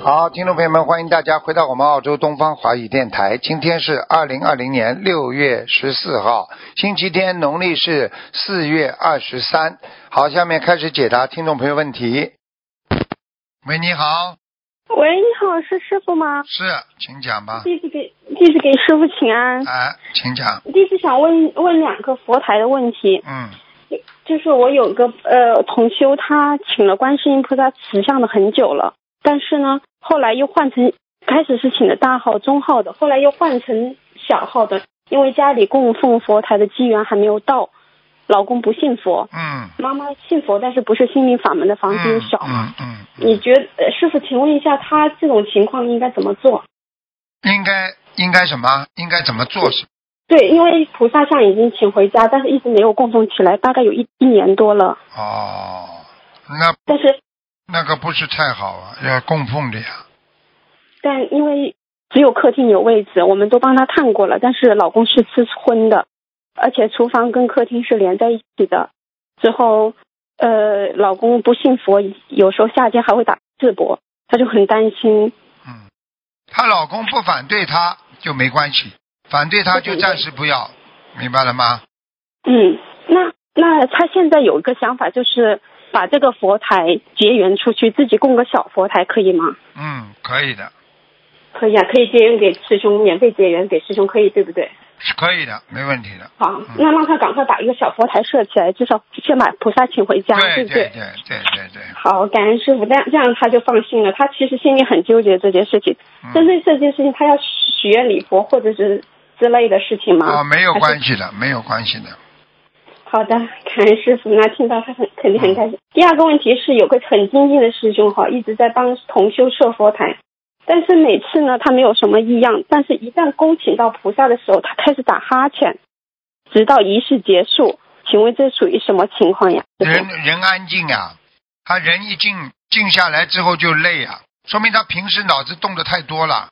好，听众朋友们，欢迎大家回到我们澳洲东方华语电台。今天是二零二零年六月十四号，星期天，农历是四月二十三。好，下面开始解答听众朋友问题。喂，你好，喂，你好，是师傅吗？是，请讲吧。弟子给弟子给师傅请安。哎，请讲。弟子想问问两个佛台的问题，嗯就是我有个呃同修，他请了观世音菩萨慈像的很久了，但是呢，后来又换成开始是请的大号、中号的，后来又换成小号的，因为家里供奉佛台的机缘还没有到。老公不信佛，嗯妈妈信佛，但是不是心灵法门的房子又小嘛？嗯嗯，你觉得，呃师傅，请问一下，他这种情况应该怎么做？应该应该什么？应该怎么做是？对，因为菩萨像已经请回家，但是一直没有供奉起来，大概有一一年多了。哦，那但是，那个不是太好啊，要供奉的呀。但因为只有客厅有位置，我们都帮他看过了，但是老公是吃荤的，而且厨房跟客厅是连在一起的。之后，呃，老公不信佛，有时候下街还会打赤膊，他就很担心。嗯，她老公不反对她就没关系，反对她就暂时不要，明白了吗？嗯，那那她现在有一个想法，就是把这个佛台结缘出去，自己供个小佛台，可以吗？嗯，可以的，可以啊，可以结缘给师兄，免费结缘给师兄，可以对不对？是可以的，没问题的。好，那让他赶快把一个小佛台设起来，至少先把菩萨请回家，不对对对对对对，好，感恩师傅，这样这样他就放心了。他其实心里很纠结这件事情，针嗯，对这件事情，他要许愿礼佛或者是之类的事情吗？哦，没有关系的，没有关系的。好的，感恩师傅，那听到他很肯定很开心。第二个问题是，有个很精进的师兄哈，一直在帮同修设佛台，但是每次呢，他没有什么异样，但是一旦恭请到菩萨的时候，他开始打哈欠，直到仪式结束。请问这属于什么情况呀？人人安静呀，他人一静静下来之后就累呀，说明他平时脑子动的太多了，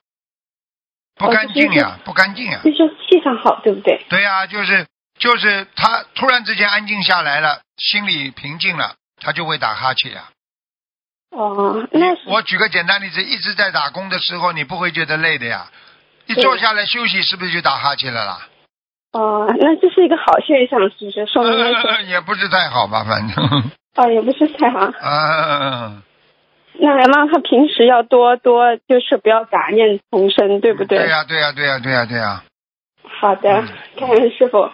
不哦干净呀，不干净呀。就是气场好，对不对？对呀、就是就是他突然之间安静下来了，心里平静了，他就会打哈欠呀。哦，那是我举个简单例子，一直在打工的时候，你不会觉得累的呀。一坐下来休息，是不是就打哈欠了啦？哦，那这是一个好现象，是不是？说也不是太好吧，反正。哦，也不是太好。啊，那让他平时要多多，就是不要杂念丛生，对不对？对呀、对呀、对呀、对呀、对呀、好的嗯，感恩师傅，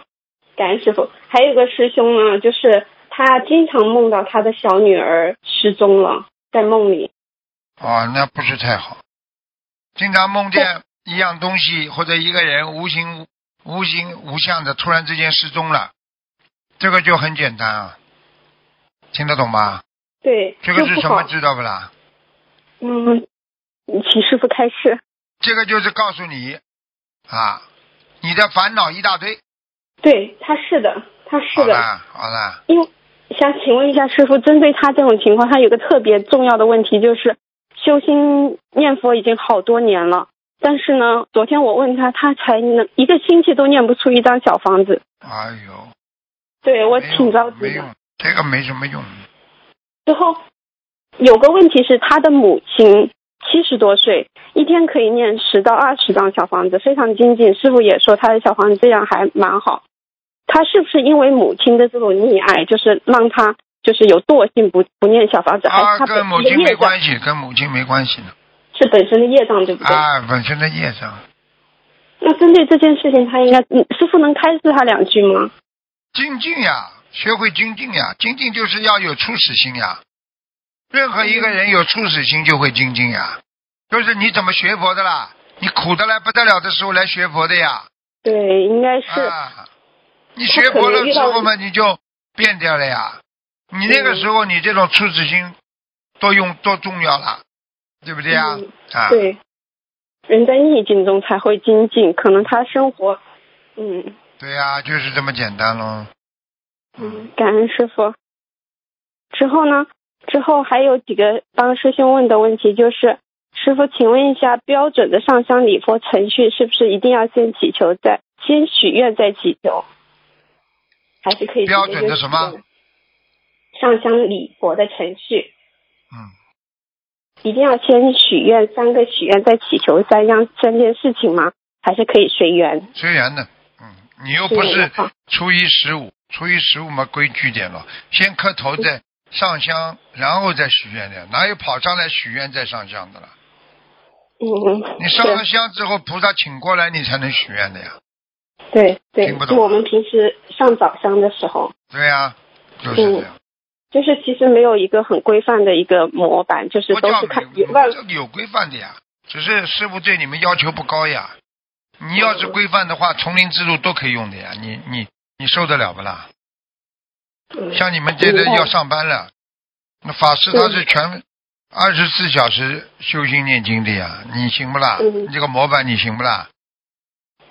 感恩师傅。还有个师兄呢，就是他经常梦到他的小女儿失踪了，在梦里。哦，那不是太好。经常梦见一样东西或者一个人无形无形无相的突然之间失踪了，这个就很简单啊，听得懂吗？对，这个是什么？知道不啦？嗯，请师傅开示。这个就是告诉你啊，你的烦恼一大堆。对，他是的，他是的。好了好了，因为想请问一下师傅，针对他这种情况，他有个特别重要的问题，就是修心念佛已经好多年了，但是呢，昨天我问他，他才能一个星期都念不出一张小房子。哎呦，对我挺着急的。没用，这个没什么用。之后有个问题是，他的母亲七十多岁，一天可以念十到二十张小房子，非常精进。师傅也说他的小房子质量还蛮好。他是不是因为母亲的这种溺爱，就是让他就是有惰性不不念小房子，还啊，是他跟母亲没？关系，跟母亲没关系的。是本身的业障，对不对？啊，本身的业障。那针对这件事情，他应该，嗯，师傅能开示他两句吗？精进呀，学会精进呀，精进就是要有初始心呀。任何一个人有初始心就会精进呀，就是你怎么学佛的啦？你苦的来不得了的时候来学佛的呀。对，应该是。啊，你学佛了之后嘛，你就变掉了呀。你那个时候你这种初始心多用多重要了，对不对呀？嗯啊，对，人在逆境中才会精进，可能他生活，嗯对呀、就是这么简单喽。嗯，感恩师傅。之后呢，之后还有几个帮师兄问的问题，就是师傅，请问一下，标准的上香礼佛程序是不是一定要先祈求再先许愿再祈求，还是可以标准的什么？上香礼佛的程序嗯，一定要先许愿三个许愿再祈求三样三件事情吗？还是可以随缘？随缘的，嗯，你又不是初一十五，初一十五嘛规矩点了，先磕头再上香，然后再许愿的，哪有跑上来许愿再上香的了？嗯，你上了香之后，菩萨请过来，你才能许愿的呀。对对听不，懂就我们平时上早香的时候，对呀、就是这样。就是其实没有一个很规范的一个模板，就是不叫都是看没有万这个有规范的呀，只是师傅对你们要求不高呀。你要是规范的话，丛林之路都可以用的呀。你你你受得了不啦？嗯像你们这个要上班了，那法师他是全二十四小时修心念经的呀，你行不啦？嗯你这个模板你行不啦？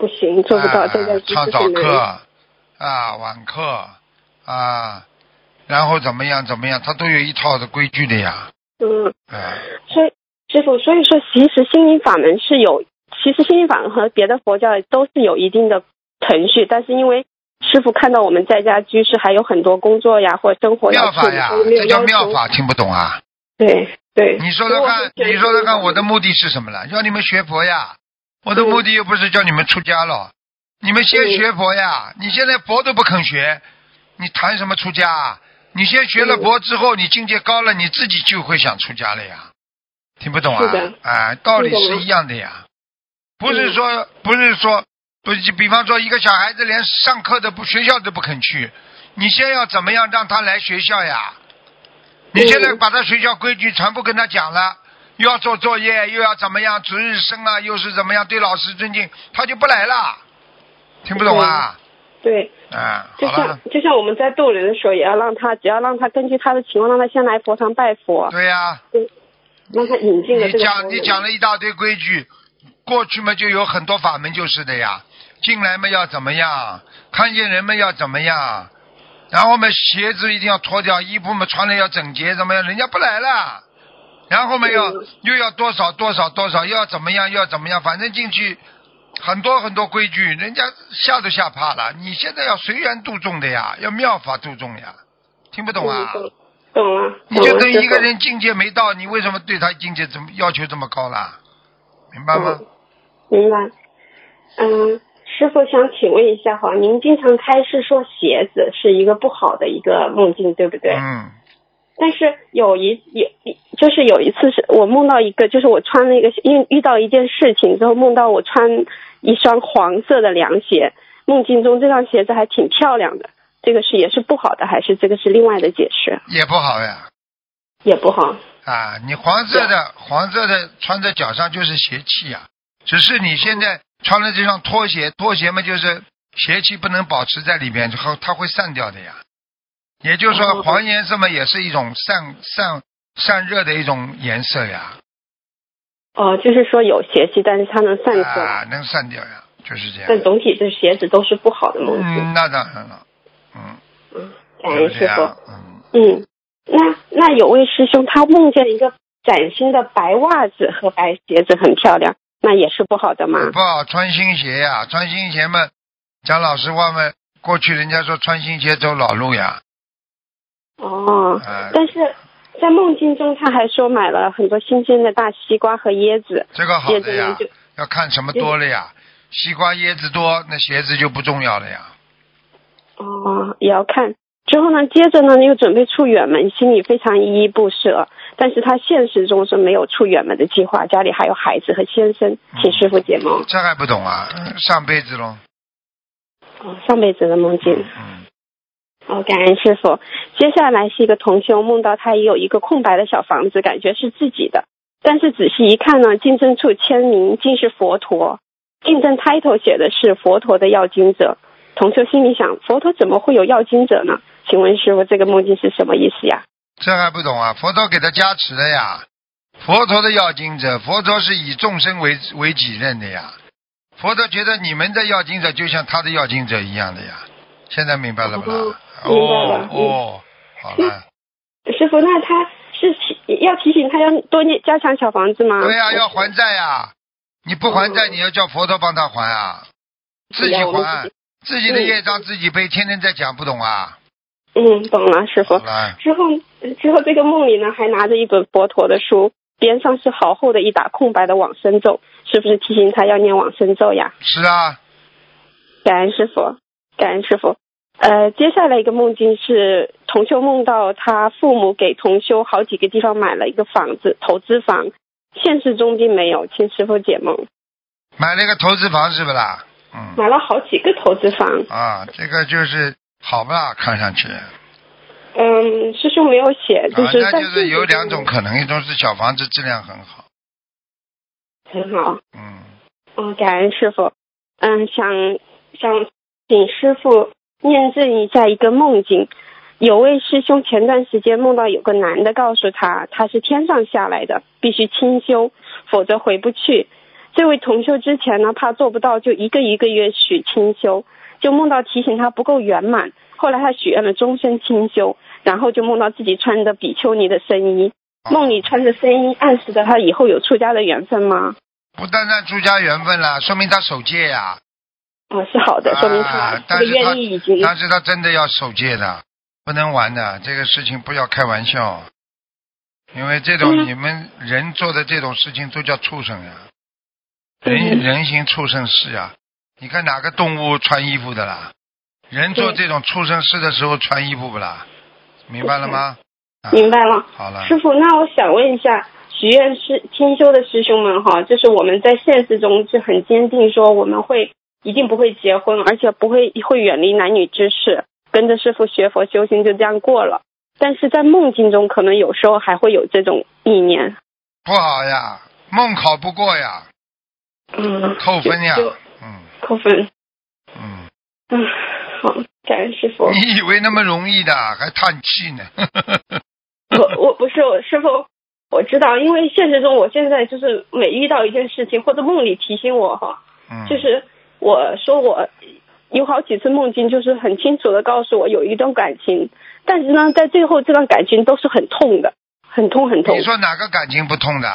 不行，做不到，啊这个唱早课啊，晚课啊，然后怎么样怎么样，他都有一套的规矩的呀。嗯，啊，所以师傅，所以说其实心灵法门是有，其实心灵法门和别的佛教都是有一定的程序，但是因为师傅看到我们在家居士还有很多工作呀或生活妙法呀这叫。妙法，听不懂啊？对对，你说说看，你说说看，我的目的是什么了？要你们学佛呀，我的目的又不是叫你们出家了，你们先嗯学佛呀。你现在佛都不肯学，你谈什么出家啊？你先学了佛之后，你境界高了，你自己就会想出家了呀。听不懂啊？哎，道理是一样的呀，不是说不是说不是，比方说一个小孩子连上课都不学校都不肯去，你先要怎么样让他来学校呀？你现在嗯把他学校规矩全部跟他讲了，又要做作业，又要怎么样值日生啊，又是怎么样对老师尊敬，他就不来了。听不懂啊？对，啊，就像，就像我们在渡人的时候，也要让他，只要让他根据他的情况，让他先来佛堂拜佛，对呀、对。让他引进了你这个讲你讲了一大堆规矩，过去嘛就有很多法门就是的呀，进来嘛要怎么样，看见人们要怎么样，然后嘛鞋子一定要脱掉，衣服嘛穿的要整洁，怎么样，人家不来了，然后嘛要嗯又要多少多少多少，又要怎么样又要怎么样，反正进去很多很多规矩，人家吓都吓怕了。你现在要随缘度众的呀，要妙法度众呀，听不懂啊？嗯懂懂了，你就懂了师傅跟一个人境界没到，你为什么对他境界怎么要求这么高啦？明白吗？嗯明白。嗯，师傅想请问一下哈，您经常开示说鞋子是一个不好的一个梦境，对不对？嗯，但是有一有一就是有一次是我梦到一个，就是我穿了一个遇遇到一件事情之后，梦到我穿一双黄色的凉鞋，梦境中这双鞋子还挺漂亮的，这个是也是不好的，还是这个是另外的解释？也不好呀。也不好。啊，你黄色的黄色的穿在脚上就是邪气呀、只是你现在穿了这双拖鞋，拖鞋嘛就是邪气不能保持在里面，之后它会散掉的呀。也就是说，哦黄颜色嘛也是一种散散散热的一种颜色呀，哦、就是说有邪气，但是它能散出来，啊，能散掉呀，就是这样。但总体这鞋子都是不好的梦境。嗯，那当然了，嗯，嗯，感就恩师傅。嗯。嗯，那那有位师兄他梦见一个崭新的白袜子和白鞋子很漂亮，那也是不好的吗？不好穿新鞋呀，穿新鞋嘛，讲老实话嘛，过去人家说穿新鞋走老路呀，哦，啊、但是在梦境中他还说买了很多新鲜的大西瓜和椰子，这个好的呀，要看什么多了呀，西瓜椰子多，那鞋子就不重要了呀。哦也要看。之后呢，接着呢又准备出远门，心里非常依依不舍。但是他现实中是没有出远门的计划，家里还有孩子和先生，请师傅解梦。这还不懂啊？嗯上辈子喽，哦，上辈子的梦境。嗯，哦，感恩师傅。接下来是一个同修梦到他也有一个空白的小房子，感觉是自己的，但是仔细一看呢，竞争处签名竟是佛陀，竞争 title 写的是佛陀的要经者。同修心里想，佛陀怎么会有要经者呢？请问师傅，这个梦境是什么意思呀？这还不懂啊？佛陀给他加持的呀，佛陀的要经者，佛陀是以众生为为己任的呀。佛陀觉得你们的要经者就像他的要经者一样的呀。现在明白了不啦？哦明白了哦哦，好了。师傅，那他是提要提醒他要多念加强小房子吗？对呀、要还债呀、你不还债，嗯你要叫佛陀帮他还啊，自己还自己，的嗯业障自己背，天天在讲，不懂啊？嗯，懂了，师傅之后之后这个梦里呢，还拿着一本佛陀的书，边上是好厚的一打空白的往生咒，是不是提醒他要念往生咒呀？是啊，感恩师傅，感恩师傅。呃，接下来一个梦境是同修梦到他父母给同修好几个地方买了一个房子，投资房，现实中并没有，请师傅解梦。买了一个投资房是不啦？嗯，买了好几个投资房，啊，这个就是好不啦？看上去，啊，嗯，师兄没有写，就是那在就是有两种可能，一种是小房子质量很好，很好，嗯，嗯，感恩师傅。嗯，想想请师傅验证一下一个梦境。有位师兄前段时间梦到有个男的告诉他，他是天上下来的，必须清修，否则回不去。这位同修之前呢，怕做不到，就一个一个月许清修，就梦到提醒他不够圆满。后来他许愿了终身清修，然后就梦到自己穿着比丘尼的僧衣，梦里穿着僧衣，暗示着他以后有出家的缘分吗？不单单出家缘分了，说明他守戒呀、哦，是好的，说明他啊这个但是他愿意已经但是他真的要守戒的，不能玩的，这个事情不要开玩笑，因为这种嗯你们人做的这种事情都叫畜生呀，嗯人人形畜生事呀。你看哪个动物穿衣服的啦？人做这种畜生事的时候穿衣服不啦？明白了吗？啊明白了。好了，师傅，那我想问一下，许愿师清修的师兄们哈，就是我们在现实中是很坚定说我们会一定不会结婚，而且不会会远离男女之事，跟着师傅学佛修行就这样过了。但是在梦境中，可能有时候还会有这种意念，不好呀，梦考不过呀，嗯，扣分呀嗯扣分。嗯，嗯，好，感恩师傅。你以为那么容易的，还叹气呢？我我不是我师傅，我知道，因为现实中我现在就是每遇到一件事情或者梦里提醒我哈，嗯，就是我说我有好几次梦境，就是很清楚的告诉我有一段感情，但是呢，在最后这段感情都是很痛的，很痛很痛你。说哪个感情不痛的？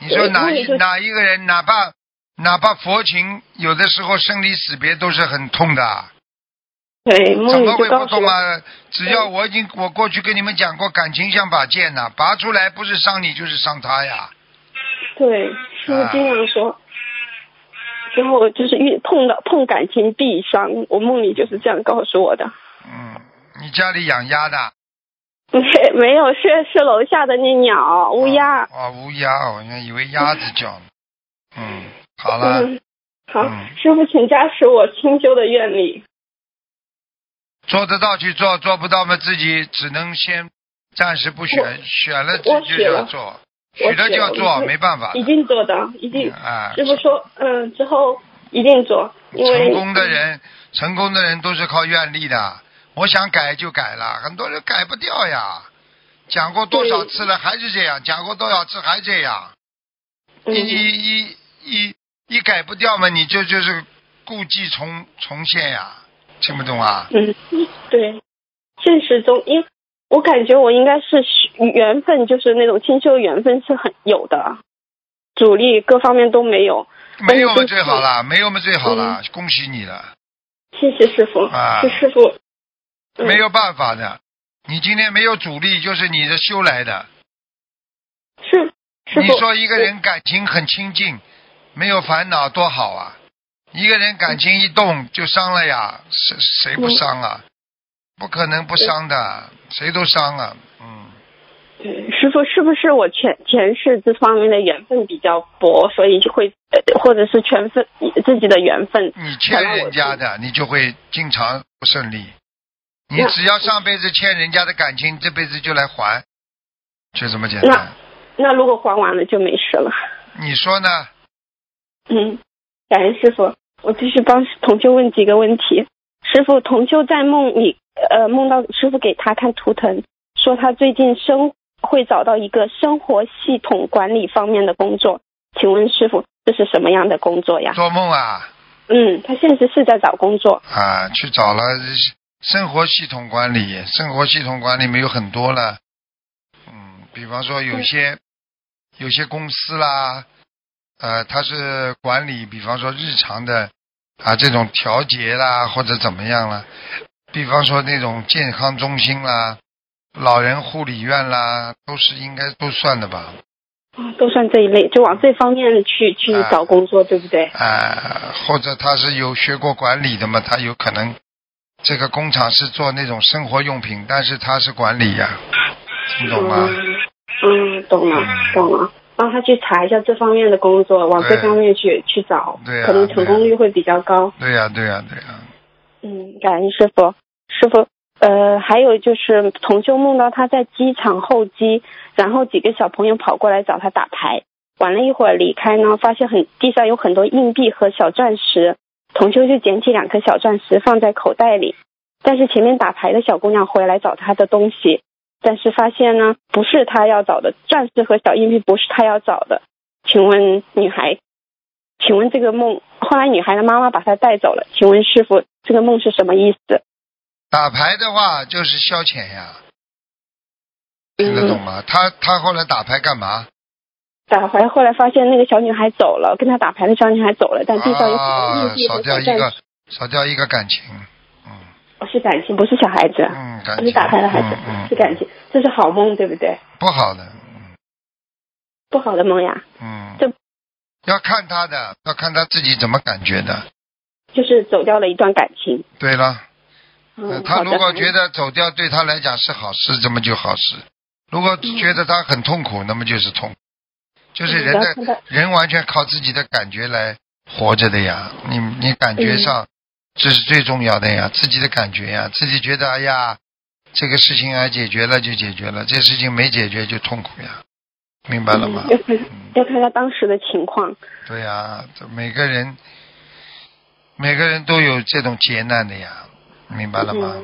你说哪哪一个人，哪怕哪怕佛情，有的时候生离死别都是很痛的，对，怎么会不痛啊？只要我已经我过去跟你们讲过，感情像把剑呐、拔出来不是伤你就是伤他呀。对，师傅经常说。然后就是遇碰到碰感情必伤，我梦里就是这样告诉我的。嗯，你家里养鸭的？没 没有，是是楼下的那鸟乌鸦。哦，乌鸦，我原以为鸭子叫。嗯，好了，嗯，好，嗯师傅，请加持我清修的愿力。做得到去做，做不到嘛自己只能先暂时不选，选了我自己就要做，许了我许就要做，没办法。一定做的，一定。啊，师傅说，嗯，之后一定做，因为成功的人，成功的人都是靠愿力的。我想改就改了，很多人改不掉呀。讲过多少次了，还是这样；讲过多少次还这样。嗯一一一一一改不掉嘛，你就就是故伎重重现呀，听不懂啊？嗯，对，现实中，因为我感觉我应该是缘分，就是那种清修缘分是很有的，主力各方面都没有。没有嘛最好啦，没有嘛最好了，恭喜你了。谢谢师傅，啊是师傅。嗯没有办法的，你今天没有主力，就是你的修来的。是你。说一个人感情很清净，没有烦恼多好啊！一个人感情一动就伤了呀，谁谁不伤啊？不可能不伤的，谁都伤啊。嗯，对师傅，是不是我前前世这方面的缘分比较薄，所以就会，呃或者是全分自己的缘分？你欠人家的，你就会经常不顺利。你只要上辈子欠人家的感情，这辈子就来还，就这么简单那。那如果还完了就没事了。你说呢？嗯，感恩师傅，我继续帮同修问几个问题。师傅，同修在梦里，呃，梦到师傅给他看图腾，说他最近生会找到一个生活系统管理方面的工作。请问师傅，这是什么样的工作呀？做梦啊嗯，他现实是在找工作。啊！去找了生活系统管理，生活系统管理没有很多了。嗯，比方说有些有些公司啦，呃，他是管理，比方说日常的啊这种调节啦，或者怎么样啦，比方说那种健康中心啦、老人护理院啦，都是应该都算的吧？啊，都算这一类，就往这方面去去啊找工作，对不对？啊，或者他是有学过管理的嘛，他有可能这个工厂是做那种生活用品，但是他是管理呀、听懂吗？嗯，嗯，懂了嗯，懂了。帮他去查一下这方面的工作，往这方面去去找，对呀可能成功率会比较高。对呀、对呀、对呀、嗯，感恩师傅。师傅，呃，还有就是同修梦到他在机场候机，然后几个小朋友跑过来找他打牌，玩了一会儿离开呢，发现很地上有很多硬币和小钻石，同修就捡起两颗小钻石放在口袋里，但是前面打牌的小姑娘回来找他的东西，但是发现呢不是他要找的，钻石和小硬币不是他要找的，请问女孩，请问这个梦，后来女孩的妈妈把她带走了，请问师傅，这个梦是什么意思？打牌的话就是消遣呀，听得懂吗？他他后来打牌干嘛？打牌后来发现那个小女孩走了，跟他打牌的小女孩走了，但地上有很多啊硬，币少掉一个少掉一个感情，嗯哦是感情，不是小孩子，嗯，感情，不是打牌的孩子，嗯嗯，是感情，这是好梦，对不对？不好的，嗯不好的梦呀，嗯这，要看他的，要看他自己怎么感觉的。就是走掉了一段感情。对了，呃他如果觉得走掉对他来讲是好事，这么就好事；如果觉得他很痛苦，那么就是痛苦。就是人的人完全靠自己的感觉来活着的呀，你你感觉上这是最重要的呀，自己的感觉呀，自己觉得哎呀，这个事情啊解决了就解决了，这事情没解决就痛苦呀，明白了吗嗯？要看嗯，要看他当时的情况。对呀，这每个人每个人都有这种劫难的呀，明白了吗？嗯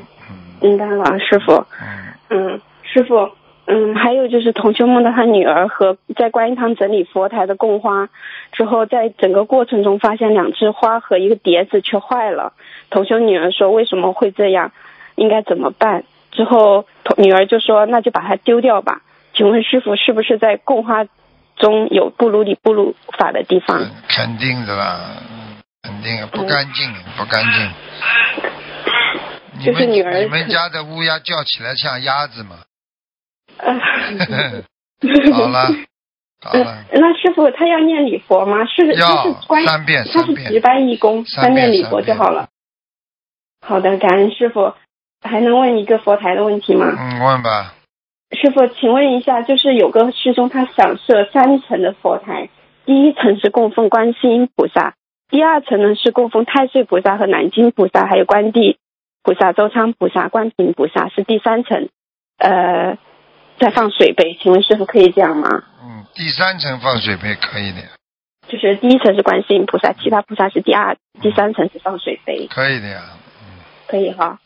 明白了，师傅。嗯嗯，师傅，嗯，还有就是同修梦到他女儿和在观音堂整理佛台的供花之后，在整个过程中发现两枝花和一个碟子却坏了。同修女儿说为什么会这样，应该怎么办？之后同女儿就说那就把它丢掉吧。请问师傅是不是在供花中有不如理不如法的地方？嗯肯定的啦，嗯肯定不干净，不干净。就是女儿你们家的乌鸦叫起来像鸭子嘛？好了，好呃了，那师傅他要念礼佛吗？是是关三遍他三遍是值班义工，三遍礼佛就好了。好的，感恩师傅。还能问一个佛台的问题吗？嗯，问吧。师傅，请问一下，就是有个师兄他想设三层的佛台，第一层是供奉观世音菩萨，第二层呢是供奉太岁菩萨和南京菩萨，还有观地菩萨、周昌菩萨、观平菩萨是第三层，呃，在放水杯，请问师傅可以这样吗？嗯，第三层放水杯可以的，就是第一层是观世音菩萨，其他菩萨是第二、第三层是放水杯，可以的呀。嗯，可以哈。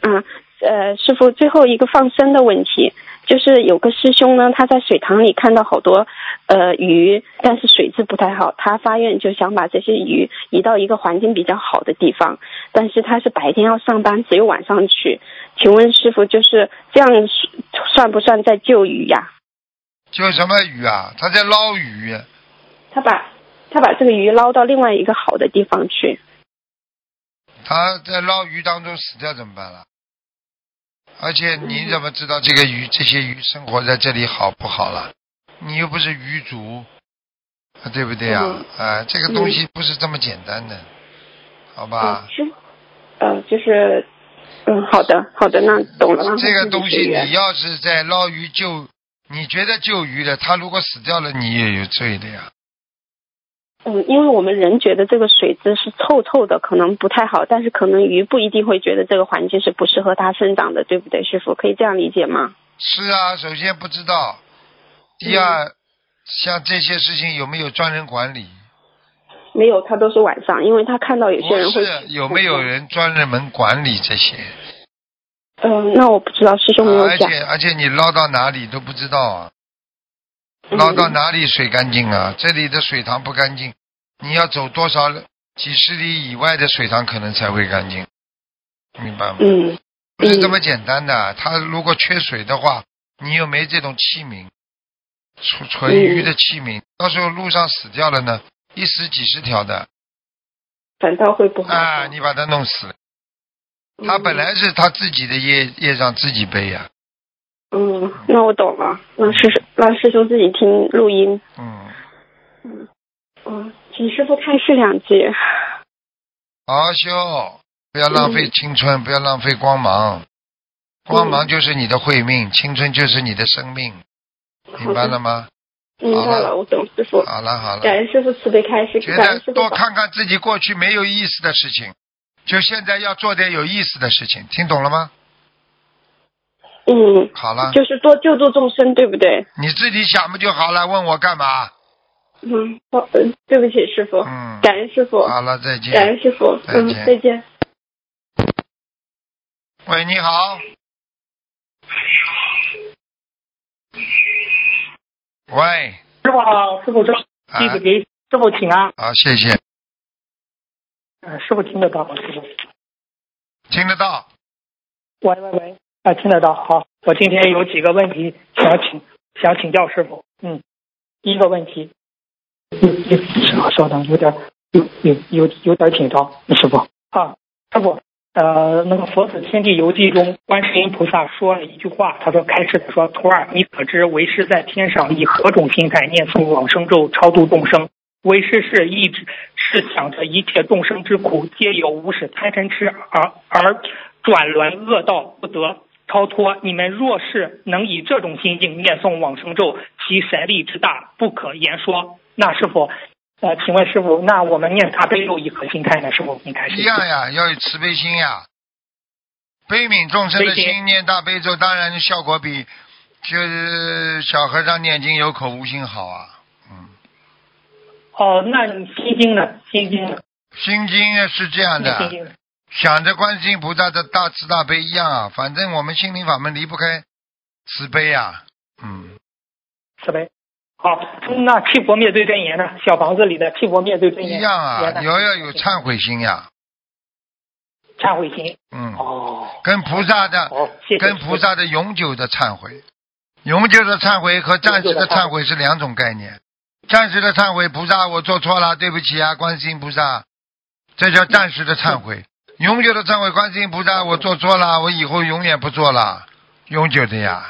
嗯，呃，师傅，最后一个放生的问题，就是有个师兄呢，他在水塘里看到好多呃鱼，但是水质不太好，他发愿就想把这些鱼移到一个环境比较好的地方，但是他是白天要上班，只有晚上去。请问师傅，就是这样算不算在救鱼呀？救什么鱼啊？他在捞鱼。他把他把这个鱼捞到另外一个好的地方去。他在捞鱼当中死掉怎么办了？而且你怎么知道这个鱼、这些鱼生活在这里好不好了？你又不是鱼族，啊对不对啊、嗯啊？这个东西不是这么简单的，好吧嗯，？是，呃，就是，嗯，好的，好的，那懂了。这个东西你要是在捞鱼救，你觉得救鱼的，他如果死掉了，你也有罪的呀。嗯，因为我们人觉得这个水质是臭臭的，可能不太好，但是可能鱼不一定会觉得这个环境是不适合它生长的，对不对，师傅？可以这样理解吗？是啊，首先不知道，第二，像这些事情有没有专人管理？没有，他都是晚上，因为他看到有些人会。是有没有？人专人门管理这些？嗯、那我不知道，师兄没有啊而。且而且你捞到哪里都不知道啊，嗯捞到哪里水干净啊？这里的水塘不干净，你要走多少几十里以外的水塘可能才会干净，明白吗？嗯不是这么简单的。他如果缺水的话，你又没这种器皿，纯纯鱼的器皿，到时候路上死掉了呢，一死几十条的反倒会不好。啊，你把它弄死了，他本来是他自己的业业障自己背呀、嗯，那我懂了。那师让师兄自己听录音。嗯，嗯，请师傅开示两句。好好修，不要浪费青春，不要浪费光芒，光芒就是你的慧命，青春就是你的生命，明白了吗？明白了，我懂师傅。好了好了。感恩师傅慈悲开示，觉得。多看看自己过去没有意思的事情，就现在要做点有意思的事情，听懂了吗？嗯，好了，就是多救助众生，对不对？你自己想不就好了？问我干嘛？嗯，好，嗯，对不起，师傅。嗯感恩师傅。好了，再见感见。恩师傅。嗯再见，再见。喂，你好。喂，师傅好，师傅这啊弟子给师傅请安。好，谢谢，嗯，师傅听得到吗？师傅，听得到。喂喂喂，啊，听得到。好，我今天有几个问题想请想请教师傅。嗯，第一个问题，有有稍等，有点有有有有点紧张，师傅啊，师傅。呃，那个《佛子天地游记》中，观世音菩萨说了一句话，他说：“开始说，徒儿，你可知为师在天上以何种心态念诵往生咒，超度众生？为师是一直是想着一切众生之苦皆由无始贪嗔痴而而转轮恶道，不得超脱。你们若是能以这种心境念诵往生咒，其神力之大不可言说。那师傅，呃，请问师傅，那我们念大悲咒以何心态呢？师傅，您开始。一样呀，要有慈悲心呀，悲悯众生的心心，念大悲咒，当然效果比就是小和尚念经有口无心好啊。嗯，哦，那你心经呢？心经呢？心经是这样的？想着观世音菩萨的大慈大悲一样啊，反正我们心灵法门离不开慈悲呀、嗯，慈悲。好，那七佛灭罪真言呢？小房子里的七佛灭罪真言一样啊言，呢有要有忏悔心呀，忏悔心。嗯，哦，跟菩萨的好，谢谢。跟菩萨的永久的忏悔，永久的忏悔和暂时的忏悔是两种概念。暂时的忏悔，菩萨我做错了，对不起啊，观世音菩萨，这叫暂时的忏悔。永久的忏悔，观世音菩萨，我做错了，我以后永远不做了，永久的呀，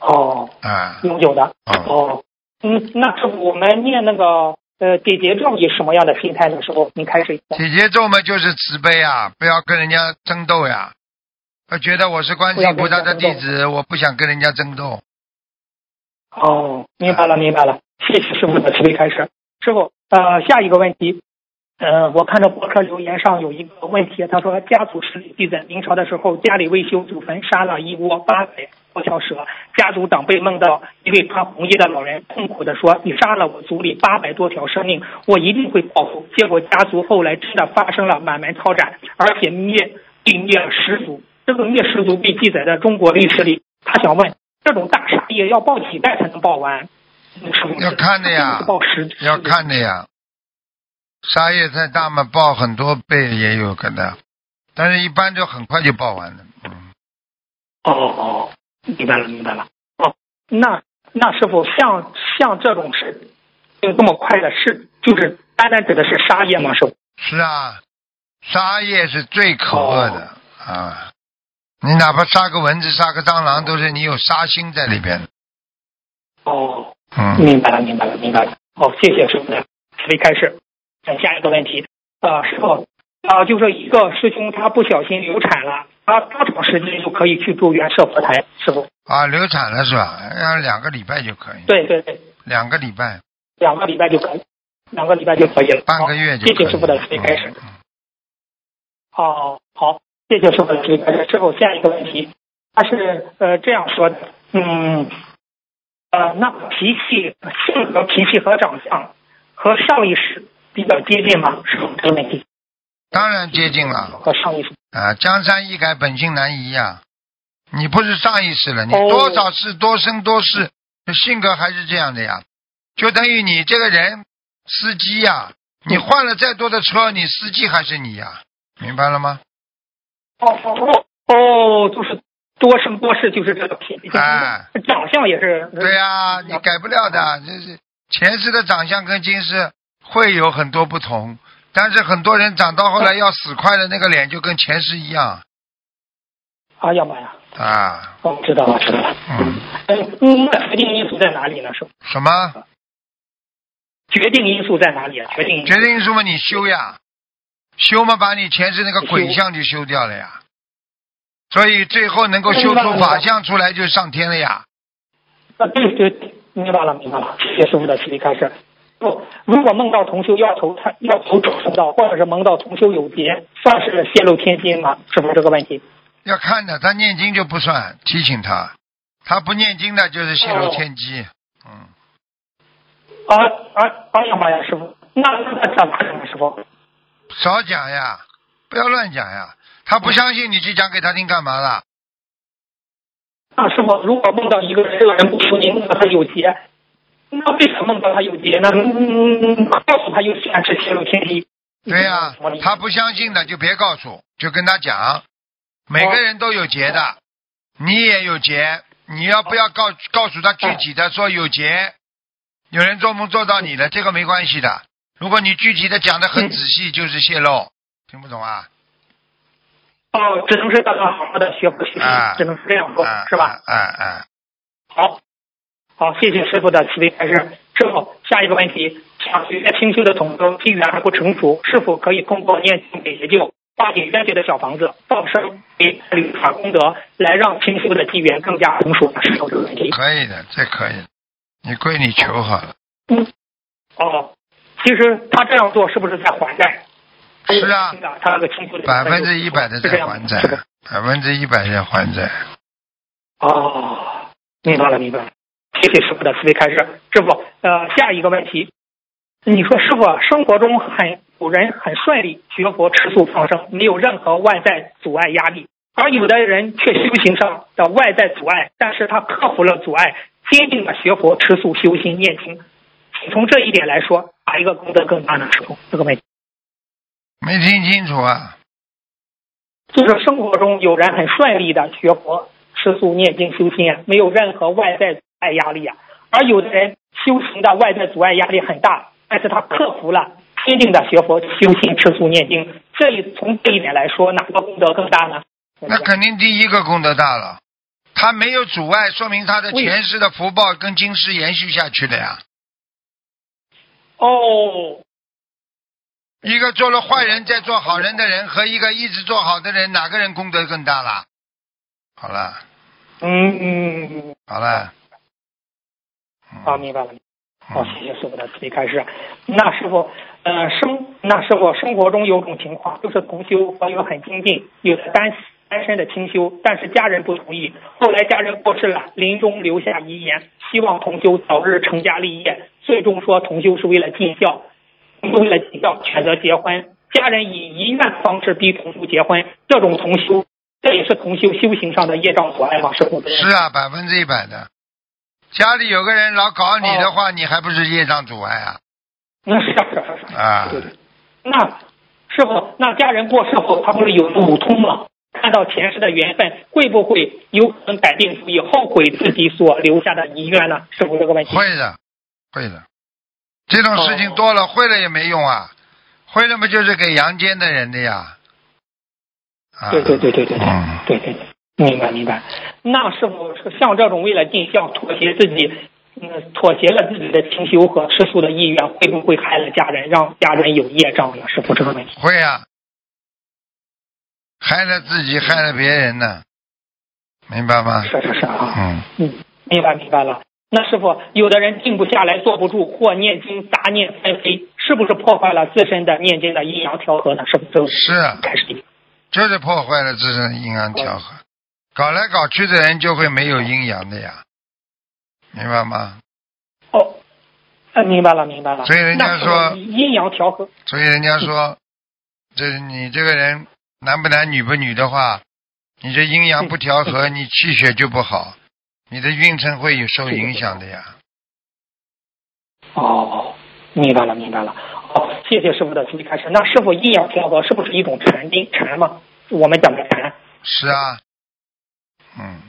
哦，啊，永久的。哦，哦，嗯，那我们念那个呃解结咒以什么样的心态的时候，您开始。姐姐咒嘛就是慈悲啊，不要跟人家争斗呀。我觉得我是观世音菩萨的弟子，我不想跟人家争斗。哦，明白了，明白了，谢谢师傅的慈悲开始。师傅，呃，下一个问题，呃，我看到博客留言上有一个问题，他说家族史里记载，明朝的时候家里未修祖坟，杀了一窝八百多条蛇，家族长辈梦到一位穿红衣的老人，痛苦的说：“你杀了我族里八百多条生命，我一定会报复。”结果家族后来真的发生了满门抄斩，而且灭并灭了十族。这个灭十族被记载在中国历史里。他想问，这种大杀业要报几代才能报完？要看的呀是报十要看的呀，杀业太大嘛，报很多倍也有可能，但是一般就很快就报完了。嗯，哦哦，明白了明白了。哦，那那师傅像像这种事，就这么快的事，就是单单指的是杀业吗？师傅？是啊，杀业是最可恶的、啊！你哪怕杀个蚊子、杀个蟑螂，都是你有杀心在里边的。哦，嗯，明白了明白了明白了。哦，谢谢师傅的慈悲开示。呃，下一个问题，呃，师傅，啊、就说一个师兄他不小心流产了，他多长时间就可以去住院设佛台？师傅？啊，流产了是吧？要两个礼拜就可以，对对对，两个礼拜，两个礼拜就可以，两个礼拜就可以了。半个月就可以。好谢谢师傅的慈悲开示。嗯哦，好，谢谢师傅的这个师傅，下一个问题，他是呃这样说的，嗯，呃，那脾气、性格、脾气和长相和上一世比较接近吗？是否这个问题当然接近了和上一世啊！江山易改，本性难移呀、你不是上一世了，你哦多少次多生多世，性格还是这样的呀。就等于你这个人，司机呀，你换了再多的车，你司机还是你呀，明白了吗？哦哦哦哦，就是多生多世就是这个品，哎长相也是。对呀、你改不了的，这是前世的长相跟今世会有很多不同，但是很多人长到后来要死快的那个脸就跟前世一样哎呀妈呀！啊，我知道了，知道了。嗯，嗯，决定因素在哪里呢？是什么决定因素在哪里啊？决定因素决定因素嘛？你修呀，修嘛，把你前世那个鬼相就修掉了呀，所以最后能够修出法相出来就上天了呀。啊，对对，对明白了，明白了。谢谢师傅的慈悲开示。不，如果梦到同修要投他要投畜生道，或者是梦到同修有劫，算是泄露天机吗？是不是这个问题？要看的，他念经就不算，提醒他；他不念经的，就是泄露天机。嗯，啊啊哎呀妈呀，师傅，那那那怎么办呢？师傅？少讲呀，不要乱讲呀。他不相信，你去讲给他听干嘛了？那师傅，如果梦到一个人，这个人不服，你梦到他有劫，那为什么梦到他有劫呢？嗯，告诉他又算是泄露天机。对呀、他不相信的就别告诉，就跟他讲，每个人都有劫的，你也有劫，你要不要告告诉他具体的说有劫？有人做梦做到你了，这个没关系的。如果你具体的讲的很仔细，就是泄露，听不懂啊？哦，只能是大家好好的学佛学习啊，只能是这样说，啊是吧？？啊啊，好，好，谢谢师傅的慈悲开示。师傅，下一个问题，想学清修的同修机缘还不成熟，是否可以通过念经给解救、化解冤结的小房子、放生给履法功德，来让清修的机缘更加成熟呢？是否这个问题？可以的，这可以，你跪你求好了。嗯，哦，其实他这样做是不是在还债？是啊，他那个清修的百分之一百的在还债百分之一百在还债。哦，明白了，明白了。谢谢师傅的慈悲开示。师傅，呃，下一个问题，你说师傅啊，生活中很有人很顺利学佛吃素放生，没有任何外在阻碍压力，而有的人却修行上的外在阻碍，但是他克服了阻碍，坚定的学佛吃素修心念经。从这一点来说，哪一个功德更大呢？师傅，这个问题没听清楚啊？就是生活中有人很顺利的学佛、吃素、念经、修心啊，没有任何外在阻碍压力啊。而有的人修行的外在阻碍压力很大，但是他克服了，坚定的学佛、修心、吃素、念经。这一从这一点来说，哪个功德更大呢？那肯定第一个功德大了，他没有阻碍，说明他的前世的福报跟今世延续下去的呀。哦，一个做了坏人再做好人的人，和一个一直做好的人，哪个人功德更大了？好了，嗯嗯，好了。嗯啊，明白了。好，嗯谢谢师傅的慈悲开示。那师傅，呃，生那师傅生活中有种情况，就是同修佛友很精进，有的单单身的清修，但是家人不同意。后来家人过世了，临终留下遗言，希望同修早日成家立业。最终说同修是为了尽孝，同修为了尽孝选择结婚，家人以遗愿的方式逼同修结婚，这种同修，这也是同修修行上的业障所碍吗？师傅？是啊，百分之一百的。家里有个人老搞你的话，你还不是业障阻碍啊？那。那师傅，那家人过世后，他不是有五通吗？看到前世的缘分，会不会有可能改变主意，后悔自己所留下的遗愿呢？师傅，这个问题。会的，会的。这种事情多了，会了也没用啊，会了嘛就是给阳间的人的呀。啊、对对对对对对嗯，对对对，明白明白。那师傅像这种为了尽孝妥协自己，嗯，妥协了自己的清修和吃素的意愿，会不会害了家人，让家人有业障呢？师傅，这个问题。会呀、害了自己，害了别人呢，明白吗？是是是啊。嗯，嗯，明白明白了。那师傅，有的人静不下来，坐不住，或念经杂念纷飞，是不是破坏了自身的念经的阴阳调和呢？是不是这个？是啊开始。就是破坏了自身阴阳调和，搞来搞去的人就会没有阴阳的呀，明白吗？哦，呃，明白了明白了。所以人家说阴阳调和，所以人家说，这你这个人男不男女不女的话，你这阴阳不调和，你气血就不好，你的运程会有受影响的呀。哦，明白了明白了。好，谢谢师傅的慈悲开示。那师傅阴阳调和是不是一种禅定禅吗？我们讲的禅。是啊，嗯，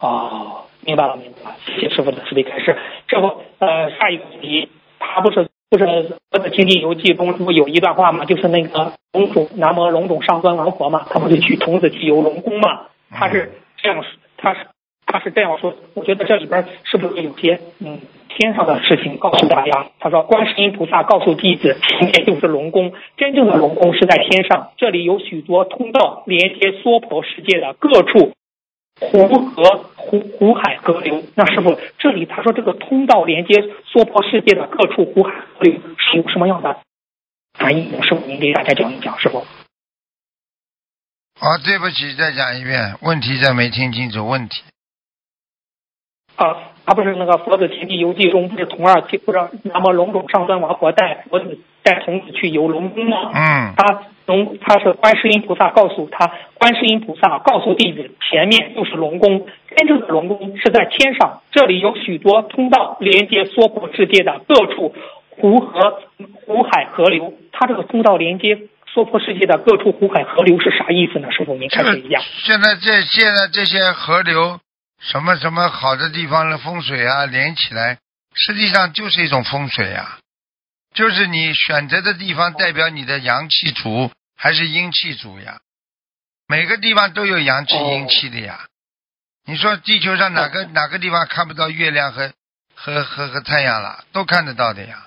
哦，明白了，明白了，谢谢师傅的慈悲开示。师傅，呃，下一个问题，他不是不是《佛子经济游记》中不有一段话吗？就是那个龙种南无龙种上官王佛嘛，他不是去童子去游龙宫嘛？他是这样，他是他是这样说，我觉得这里边是不是有些嗯天上的事情告诉大家？他说，观世音菩萨告诉弟子，前面就是龙宫，真正的龙宫是在天上，这里有许多通道连接娑婆世界的各处。湖河湖湖海河流，那师傅，这里他说这个通道连接娑婆世界的各处湖海河流是有什么样的含义？师傅您给大家讲一讲，师傅。哦，对不起，再讲一遍，问题再没听清楚，问题。啊，他不是那个《佛子田地游记》中不是童儿不知道那么龙种上尊王佛带佛子带童子去游龙宫吗？嗯他龙他是观世音菩萨告诉他，观世音菩萨告诉弟子，前面就是龙宫，真正的龙宫是在天上，这里有许多通道连接娑婆世界的各处湖河湖海河流。他这个通道连接娑婆世界的各处湖海河流是啥意思呢？师傅您这个开始一样。现在这现在这些河流，什么什么好的地方的风水啊，连起来，实际上就是一种风水呀、就是你选择的地方代表你的阳气足还是阴气足呀？每个地方都有阳气、哦阴气的呀。你说地球上哪个哪个地方看不到月亮和和和和太阳了？都看得到的呀，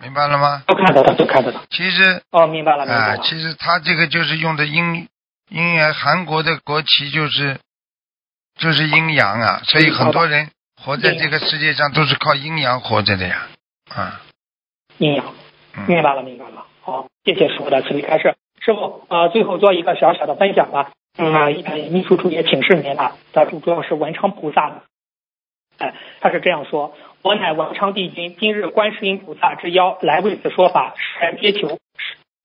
明白了吗？都看得到，都看得到。其实哦，明白了，明啊、白了。其实他这个就是用的阴阴阳，韩国的国旗就是就是阴阳啊，所以很多人活在这个世界上都是靠阴阳活着的呀，啊，阴阳。嗯，明白了，明白了。好，谢谢师傅的慈悲开示。师傅，呃，最后做一个小小的分享吧。嗯，呃秘书处也请示您了，他主主要是文昌菩萨的。哎、他是这样说：我乃文昌帝君，今日观世音菩萨之邀，来为此说法，世人皆求事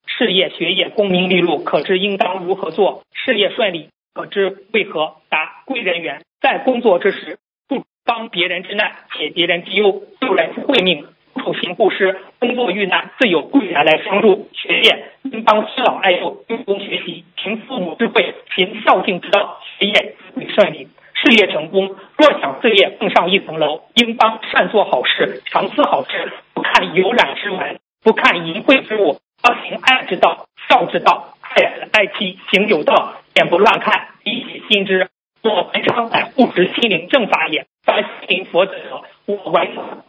事业、学业功名利禄，可知应当如何做？事业顺利，可知为何？答：贵人缘，在工作之时，不帮别人之难，解别人之忧，救人之慧命，处行布施，工作遇难，自有贵人来相助。学业应当尊老爱幼，用功学习，凭父母智慧，行孝敬之道，学业子女顺利。事业成功，若想事业更上一层楼，应当善做好事，常思好事，不看有染之文，不看淫秽之物，要行爱之道、孝之道，爱子爱妻，行有道，眼不乱看，以己心之。我文昌乃护持心灵正法也。凡心灵佛者，我文昌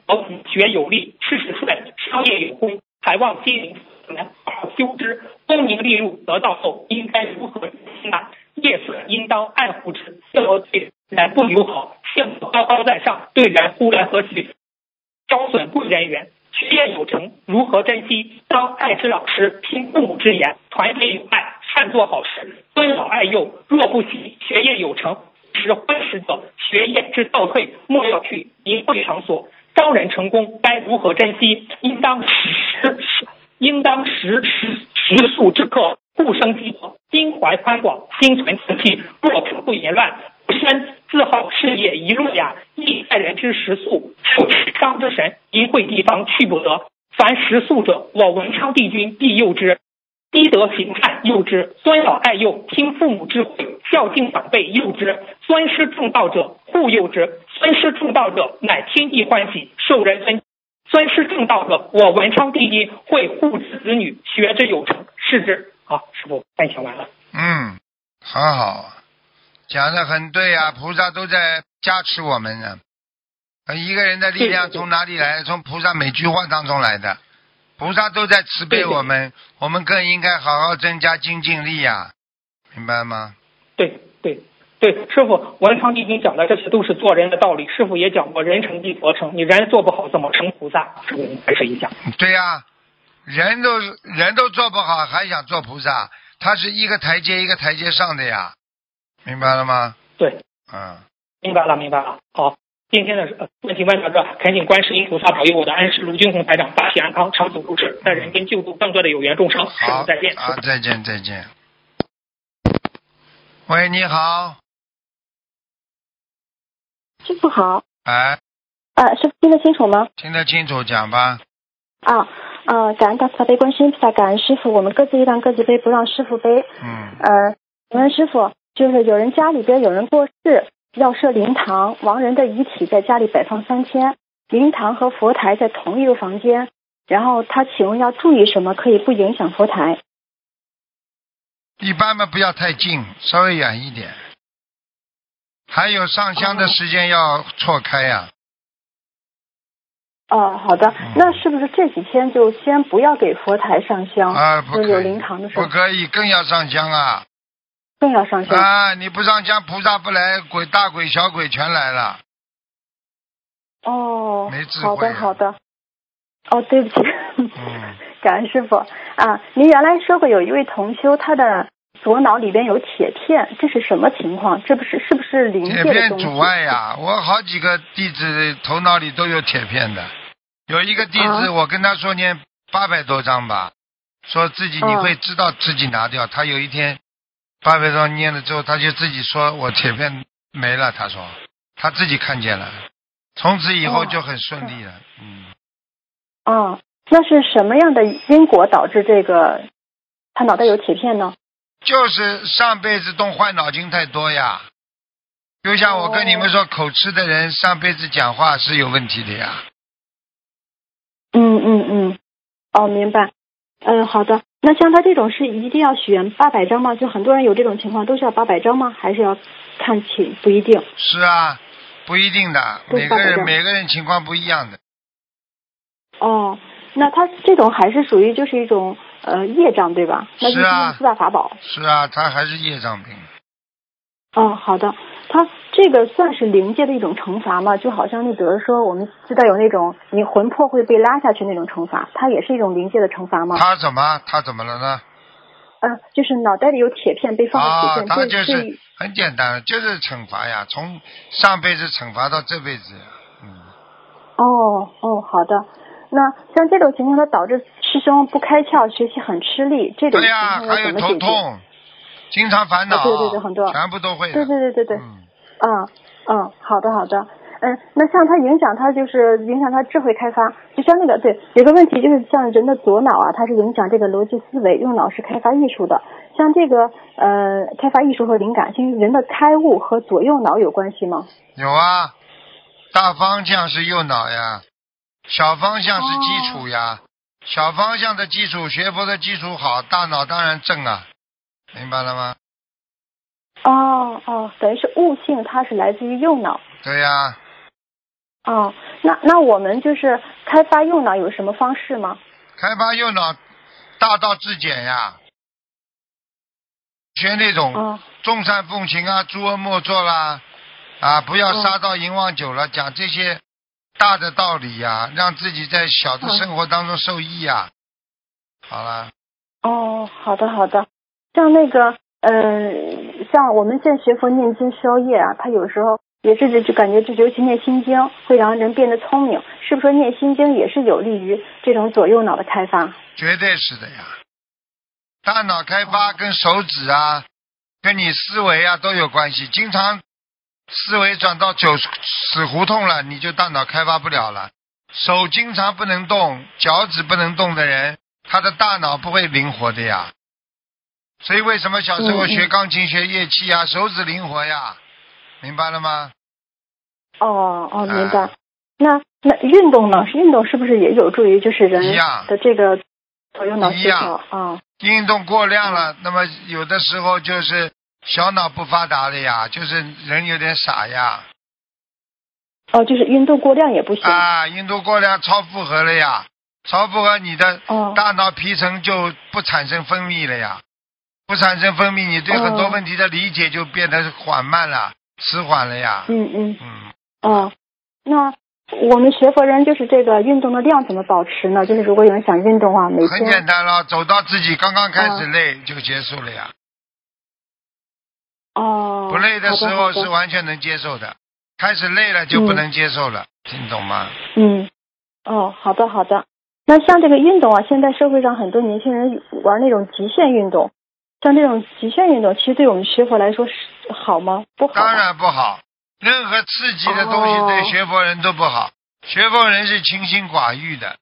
学有力，事事顺，商业有功，还望心灵佛能好修之。功名利禄得到后，应该如何心呢？夜色应当爱护之，色魔对人不友好，羡慕高高在上，对人忽然何许？招损贵人缘。学业有成，如何珍惜？当爱之老师，听父母之言，团结友爱，善做好事，尊老爱幼。若不喜学业有成，使婚时者，学业之倒退，莫要去淫秽场所。招人成功，该如何珍惜？应当时时，应当时时时速之刻，不生积德，心怀宽广，心存慈气，若不言乱。身自好事业一路呀，亦待人之食宿，受持伤之神，淫秽地方去不得。凡食宿者，我文昌帝君必佑之。积德行善佑之，尊老爱幼，听父母之诲，孝敬长辈佑之。尊师重道者护佑之，尊师重道者乃天地欢喜，受人尊。尊师重道者，我文昌第一会护之子女，学之有成，是之。好，师傅分享完了。嗯，很好，讲的很对啊，菩萨都在加持我们呢。呃一个人的力量从哪里来？从菩萨每句话当中来的。菩萨都在慈悲我们，我们更应该好好增加精进力呀、明白吗？对对对，师傅，文昌帝君讲的这些都是做人的道理。师傅也讲过，人成即佛成，你人做不好，怎么成菩萨？师傅，您开始一下。对呀、人都人都做不好，还想做菩萨？他是一个台阶一个台阶上的呀，明白了吗？对，嗯，明白了，明白了。好，今天的呃问题问到这，恳请观世音菩萨保佑我的恩师卢军红台长大体安康，长久住世，在人间救度更多的有缘众生。师好傅再见。啊，再见再见。喂，你好，师傅好，哎，呃，师傅听得清楚吗？听得清楚，讲吧。啊，呃，感恩大慈悲观世音菩萨，感恩师傅，我们各自一让各自背，不让师傅背。嗯呃，请问师傅，就是有人家里边有人过世，要设灵堂，亡人的遗体在家里摆放三天，灵堂和佛台在同一个房间。然后他请问要注意什么，可以不影响佛台？一般嘛，不要太近，稍微远一点。还有上香的时间要错开呀、哦，好的嗯，那是不是这几天就先不要给佛台上香？啊，不就有可以灵堂的时候不可以，更要上香啊！更要上香。啊，你不上香，菩萨不来，鬼大鬼小鬼全来了。哦没智，好慧啊的好的。哦，对不起，嗯，感恩师傅啊！您原来说过有一位同修，他的左脑里边有铁片，这是什么情况？这不是是不是灵铁界阻碍呀、我好几个弟子头脑里都有铁片的，有一个弟子，啊我跟他说念八百多章吧，说自己你嗯会知道自己拿掉。他有一天八百多章念了之后，他就自己说我铁片没了，他说他自己看见了，从此以后哦就很顺利了。嗯，啊，那是什么样的因果导致这个他脑袋有铁片呢？就是上辈子动坏脑筋太多呀。就像我跟你们说，口吃的人上辈子讲话是有问题的呀。嗯嗯嗯，哦，明白。嗯，好的。那像他这种是一定要许愿八百张吗？就很多人有这种情况，都是要八百张吗？还是要看情不一定？是啊，不一定的，每个人每个人情况不一样的。哦，那他这种还是属于就是一种呃业障对吧？那就是啊四大法宝。是啊，他还是业障病。哦，好的。他这个算是灵界的一种惩罚吗？就好像那比如说我们知道有那种你魂魄会被拉下去那种惩罚，它也是一种灵界的惩罚吗？他怎么？他怎么了呢？嗯、就是脑袋里有铁片被放了啊铁，片，他这就是很简单，就是惩罚呀，从上辈子惩罚到这辈子。嗯，哦哦，好的。那像这种情况，它导致师兄不开窍，学习很吃力，这种情对呀，还有？头痛，经常烦恼，啊对对对很多全部都会的。对对对对对，嗯，嗯嗯，好的好的，嗯，那像它影响它就是影响它智慧开发，就像那个对，有个问题就是像人的左脑啊，它是影响这个逻辑思维，右脑是开发艺术的。像这个呃，开发艺术和灵感，其实人的开悟和左右脑有关系吗？有啊，大方向是右脑呀，小方向是基础呀。小方向的基础，学佛的基础好，大脑当然正啊，明白了吗？哦哦，等于是悟性，它是来自于右脑。对呀、哦，那那我们就是开发右脑有什么方式吗？开发右脑，大道至简呀。学那种哦众善奉行啊，诸恶莫作啦，啊，不要嗯杀到淫妄酒了，讲这些大的道理呀，让自己在小的嗯生活当中受益呀。好了，哦，好的好的，像那个嗯、像我们现在学佛念经消业啊，他有时候也是就就感觉就尤其念心经会让人变得聪明，是不是念心经也是有利于这种左右脑的开发？绝对是的呀。大脑开发跟手指啊，跟你思维啊都有关系。经常思维转到九死胡同了，你就大脑开发不了了。手经常不能动，脚趾不能动的人，他的大脑不会灵活的呀。所以为什么小时候学钢琴、学乐器呀，手指灵活呀？明白了吗？哦哦，明白。啊那那运动呢？运动是不是也有助于就是人一样的这个左右脑一样协调啊？运动过量了，那么有的时候就是小脑不发达了呀，就是人有点傻呀。哦，就是运动过量也不行。啊，运动过量超负荷了呀，超负荷你的哦大脑皮层就不产生分泌了呀，不产生分泌，你对很多哦问题的理解就变得缓慢了，迟缓了呀。嗯嗯。嗯，哦，那我们学佛人就是这个运动的量怎么保持呢？就是如果有人想运动啊，每很简单了，走到自己刚刚开始哦累就结束了呀，哦，不累的时候是完全能接受的，开始累了就不嗯能接受了，听懂吗？嗯，哦，好的好的。那像这个运动啊，现在社会上很多年轻人玩那种极限运动，像这种极限运动，其实对我们学佛来说是好吗？不好。当。然不好，任何刺激的东西哦对学佛人都不好。学佛人是清心寡欲的，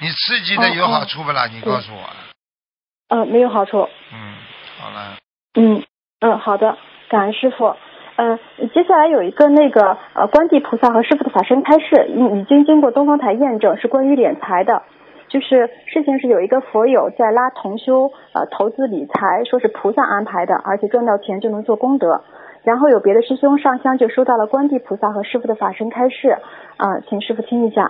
你刺激的有好处不啦？你告诉我。呃，没有好处。嗯，好了，嗯嗯，好的，感恩师傅。嗯，呃，接下来有一个那个呃，观地菩萨和师傅的法身开示，已已经经过东方台验证，是关于敛财的。就是事情是有一个佛友在拉同修呃投资理财，说是菩萨安排的，而且赚到钱就能做功德。然后有别的师兄上香就收到了观地菩萨和师傅的法身开示，啊、请师傅听一下。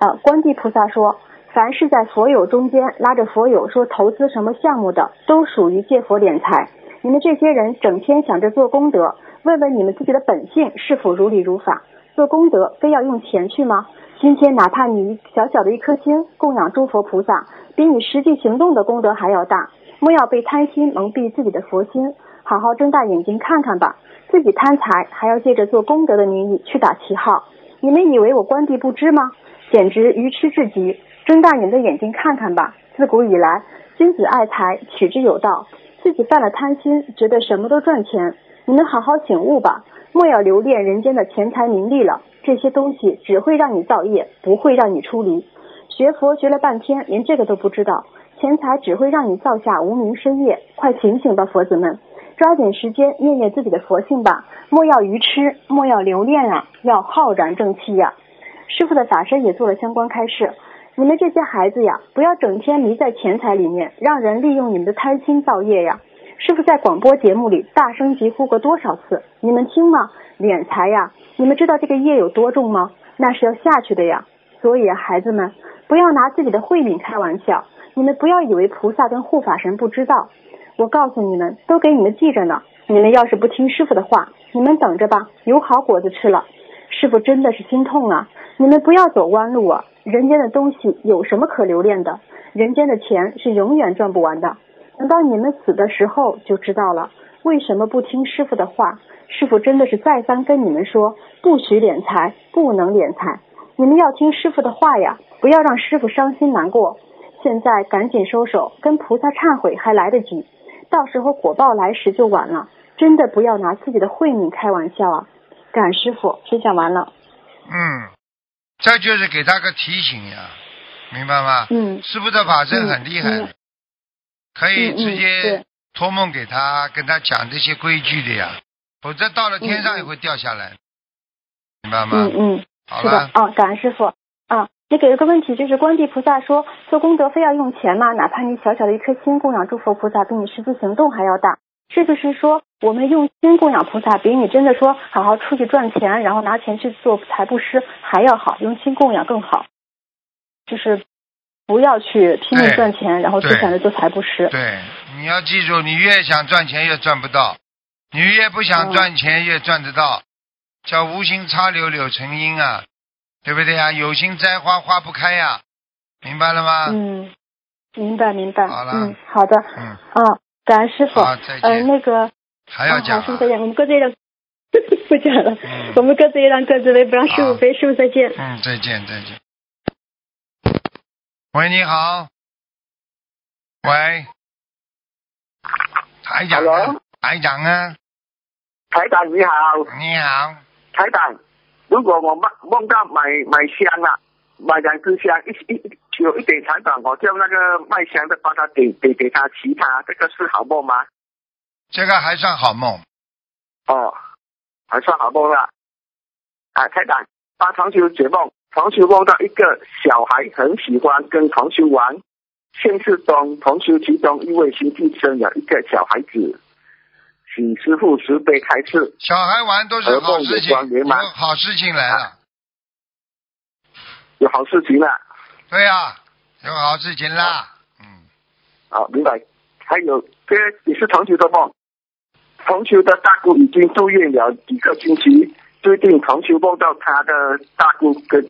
啊、观地菩萨说，凡是在佛友中间拉着佛友说投资什么项目的，都属于借佛敛财。你们这些人整天想着做功德，问问你们自己的本性是否如理如法？做功德非要用钱去吗？今天哪怕你小小的一颗心供养诸佛菩萨，比你实际行动的功德还要大。莫要被贪心蒙蔽自己的佛心，好好睁大眼睛看看吧。自己贪财，还要借着做功德的名义去打旗号。你们以为我官地不知吗？简直愚痴至极！睁大你们的眼睛看看吧。自古以来，君子爱财，取之有道。自己犯了贪心，觉得什么都赚钱。你们好好醒悟吧，莫要留恋人间的钱财名利了。这些东西只会让你造业，不会让你出离。学佛学了半天，连这个都不知道，钱财只会让你造下无名深业。快醒醒吧，佛子们！抓紧时间念念自己的佛性吧，莫要愚痴，莫要留恋啊，要浩然正气呀、师傅的法身也做了相关开示。你们这些孩子呀，不要整天迷在钱财里面，让人利用你们的贪心造业呀。师傅在广播节目里大声疾呼过多少次？你们听吗？敛财呀！你们知道这个业有多重吗？那是要下去的呀。所以，孩子们，不要拿自己的慧敏开玩笑。你们不要以为菩萨跟护法神不知道，我告诉你们，都给你们记着呢。你们要是不听师傅的话，你们等着吧，有好果子吃了。师傅真的是心痛啊！你们不要走弯路啊！人间的东西有什么可留恋的？人间的钱是永远赚不完的。等到你们死的时候就知道了，为什么不听师傅的话？师傅真的是再三跟你们说，不许敛财，不能敛财。你们要听师傅的话呀，不要让师傅伤心难过。现在赶紧收手，跟菩萨忏悔还来得及，到时候果报来时就晚了。真的不要拿自己的慧命开玩笑啊！感恩师傅，分享完了。嗯，这就是给他个提醒呀，明白吗？嗯师傅的法身很厉害，嗯可以直接对托梦给他，跟他讲这些规矩的呀，否则到了天上也会掉下来，明白吗？嗯嗯，好是的了，，啊，感恩师傅啊。那个有个问题就是，观地菩萨说做功德非要用钱吗？哪怕你小小的一颗心供养诸佛菩萨，比你实际行动还要大。是不是说我们用心供养菩萨，比你真的说好好出去赚钱，然后拿钱去做财布施还要好？用心供养更好，就是不要去拼命赚钱，然后只对想着做财布施。对，你要记住，你越想赚钱越赚不到，你越不想哦赚钱越赚得到，叫无心插柳柳成荫啊，对不对呀？有心栽花花不开呀，明白了吗？嗯，明白明白。好了嗯，好的。嗯，啊，感恩师傅。好再见呃，那个。啊，还要讲师傅再见。我们各自也让，不讲了。嗯我们各自也让各自飞，不让师好傅飞。师傅再见。嗯，再见再见。喂，你好。喂，台长啊 Hello？台长啊，台长你好，你好，台长，如果我梦梦到买买香啊，买两支香，一一有一点台长，我叫那个卖香的帮他给给给他其他，这个是好梦吗？这个还算好梦。哦，还算好梦啦。啊，台长，帮同学解梦，同学梦到一个小孩很喜欢跟同学玩，现实中同学其中一位兄弟生了一个小孩子，请师傅慈悲开示。小孩玩都是好事情，有好事情来了。有好事情了。对呀、有好事情啦。嗯，好，明白。还有，这也是同学的梦。同学的大姑已经住院了几个星期，最近同学梦到他的大姑跟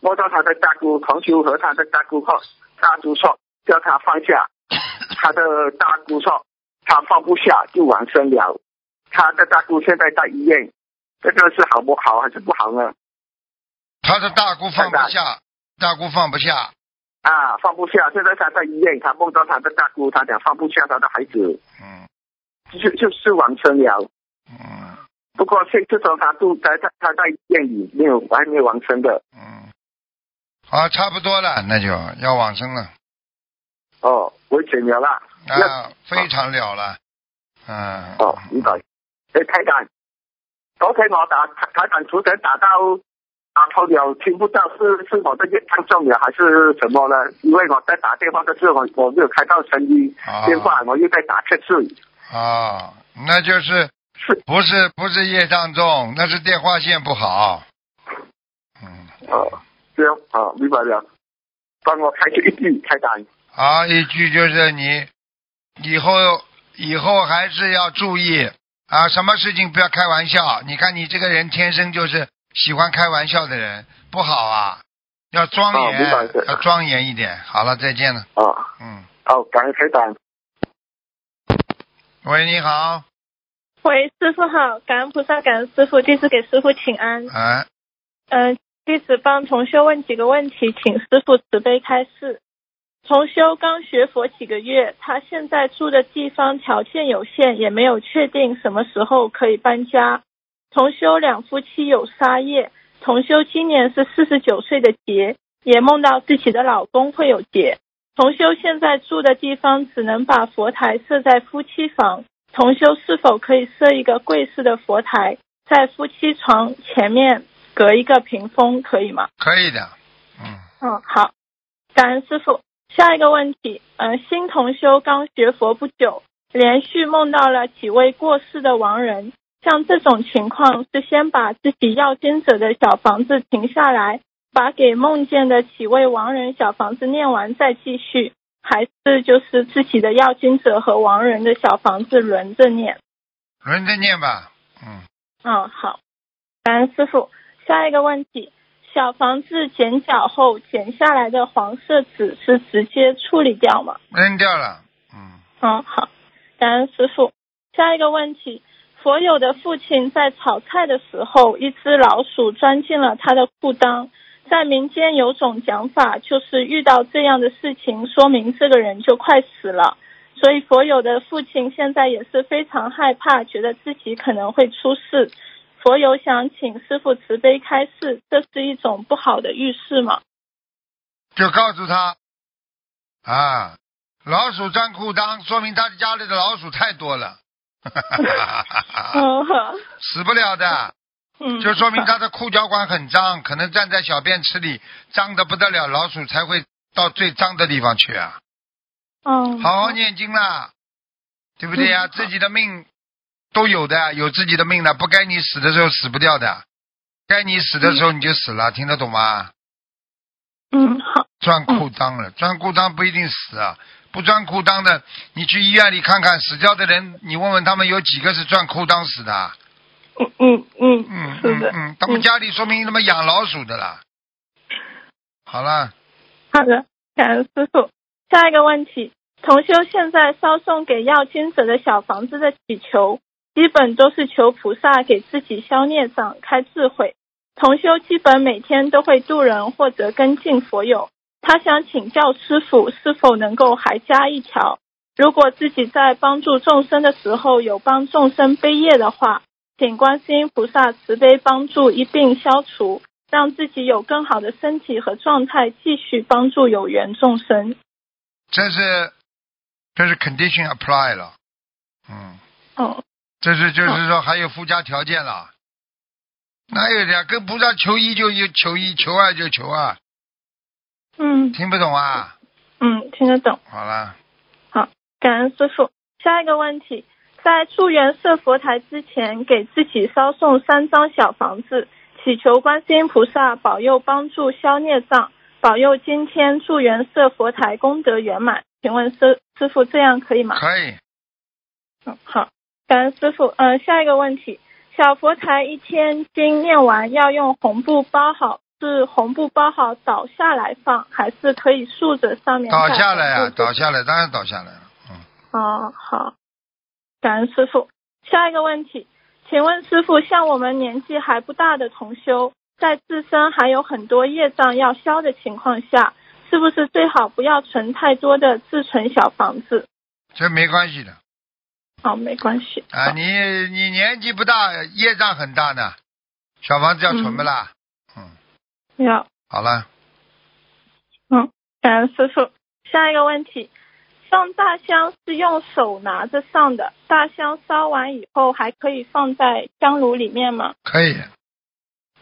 梦到他的大姑，同学和他的大姑后，大姑说叫他放下，他的大姑说他放不下就往生了。他的大姑现在在医院，这个是好不好还是不好呢？他的大姑放不下，大姑放不下。啊，放不下，现在他在医院，他梦到他的大姑，他讲放不下他的孩子，嗯就就是往生了。嗯不过现这种他都在他他在医院里没有还没有完成的嗯，好，差不多了，那就要往生了哦，危险了啦。啊，非常了了。嗯。哦，明白。哎，台长，昨天我打台台长图腾打到打通了，听不到是是我的业障重了还是什么呢？因为我在打电话的时候我我没有开到声音，啊电话我又在打测试。啊，那就是是不是不是业障重，那是电话线不好。嗯，哦，这样啊，明白了。帮我开出一句开单。好，一句就是你以后以后还是要注意啊，什么事情不要开玩笑。你看你这个人天生就是喜欢开玩笑的人，不好啊，要庄哦严，要庄严一点。好了，再见了。啊，嗯，好，感恩开单。喂，你好，喂，师傅好，感恩菩萨，感恩师傅，弟子给师傅请安。哎，嗯、弟子帮同修问几个问题，请师傅慈悲开示。同修刚学佛几个月，他现在住的地方条件有限，也没有确定什么时候可以搬家。同修两夫妻有杀业，同修今年是四十九岁的劫，也梦到自己的老公会有劫。同修现在住的地方只能把佛台设在夫妻房，同修是否可以设一个柜式的佛台，在夫妻床前面隔一个屏风，可以吗？可以的。嗯，嗯，好，感恩师傅。下一个问题，嗯、新同修刚学佛不久，连续梦到了几位过世的亡人，像这种情况是先把自己要经者的小房子停下来，把给梦见的几位亡人小房子念完再继续，还是就是自己的要经者和亡人的小房子轮着念？轮着念吧。嗯，嗯，好，感恩师傅。下一个问题，小房子剪角后剪下来的黄色纸是直接处理掉吗？扔掉了。嗯，嗯，好，感恩师傅。下一个问题，佛友的父亲在炒菜的时候，一只老鼠钻进了他的裤裆。在民间有种讲法，就是遇到这样的事情，说明这个人就快死了。所以佛友的父亲现在也是非常害怕，觉得自己可能会出事。佛友想请师傅慈悲开示，这是一种不好的预示吗？就告诉他啊，老鼠钻裤裆，说明他家里的老鼠太多了。死不了的，嗯，就说明他的裤脚管很脏，可能站在小便池里，脏的不得了，老鼠才会到最脏的地方去啊。嗯，好好念经啦，对不对呀、嗯自己的命都有的，有自己的命的，不该你死的时候死不掉的，该你死的时候你就死了，听得懂吗？嗯好，钻裤裆了，钻裤裆不一定死啊，不钻裤裆的，你去医院里看看，死掉的人，你问问他们有几个是钻裤裆死的。啊？嗯嗯嗯嗯是的，嗯嗯，他们家里说明他妈养老鼠的啦。好了，好的，感恩师傅。下一个问题，同修现在烧送给要经者的小房子的祈求，基本都是求菩萨给自己消孽障、开智慧。同修基本每天都会渡人或者跟进佛友，他想请教师傅是否能够还加一条，如果自己在帮助众生的时候有帮众生背业的话，请观世音菩萨慈悲帮助一并消除，让自己有更好的身体和状态，继续帮助有缘众生。这是这是 condition apply 了，嗯，哦，这是就是说还有附加条件了。哪有的呀？跟菩萨求一就一求一，求二就求二，嗯听不懂啊？嗯，听得懂。好了，好感恩师傅。下一个问题，在助缘设佛台之前，给自己烧送三张小房子，祈求观世音菩萨保佑帮助消孽障，保佑今天助缘设佛台功德圆满。请问师师傅这样可以吗？可以。嗯，好，感恩师傅。嗯、下一个问题，小佛台一千经念完要用红布包好，是红布包好倒下来放，还是可以竖着上面倒下来呀、倒下来，当然倒下来了。嗯，哦，好，感恩师傅。下一个问题，请问师傅，像我们年纪还不大的同修，在自身还有很多业障要消的情况下，是不是最好不要存太多的自存小房子？这没关系的哦，没关系。啊，你你年纪不大，业障很大呢，小房子要存不啦？嗯，要好了，感恩师傅。下一个问题，上大香是用手拿着上的，大香烧完以后还可以放在香炉里面吗？可以。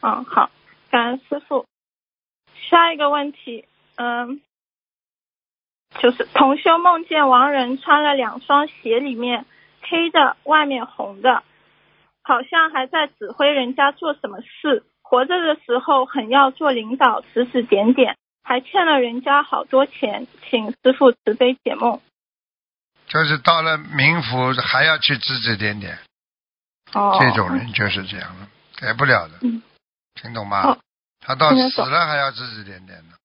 嗯，好，感恩师傅。下一个问题，嗯，就是同修梦见亡人穿了两双鞋，里面黑的，外面红的，好像还在指挥人家做什么事。活着的时候很要做领导，指指点点。还欠了人家好多钱，请师傅慈悲解梦。就是到了冥府还要去指指点点，哦，这种人就是这样的，改不了的，嗯听懂吗？哦他到死了还要指指点点的，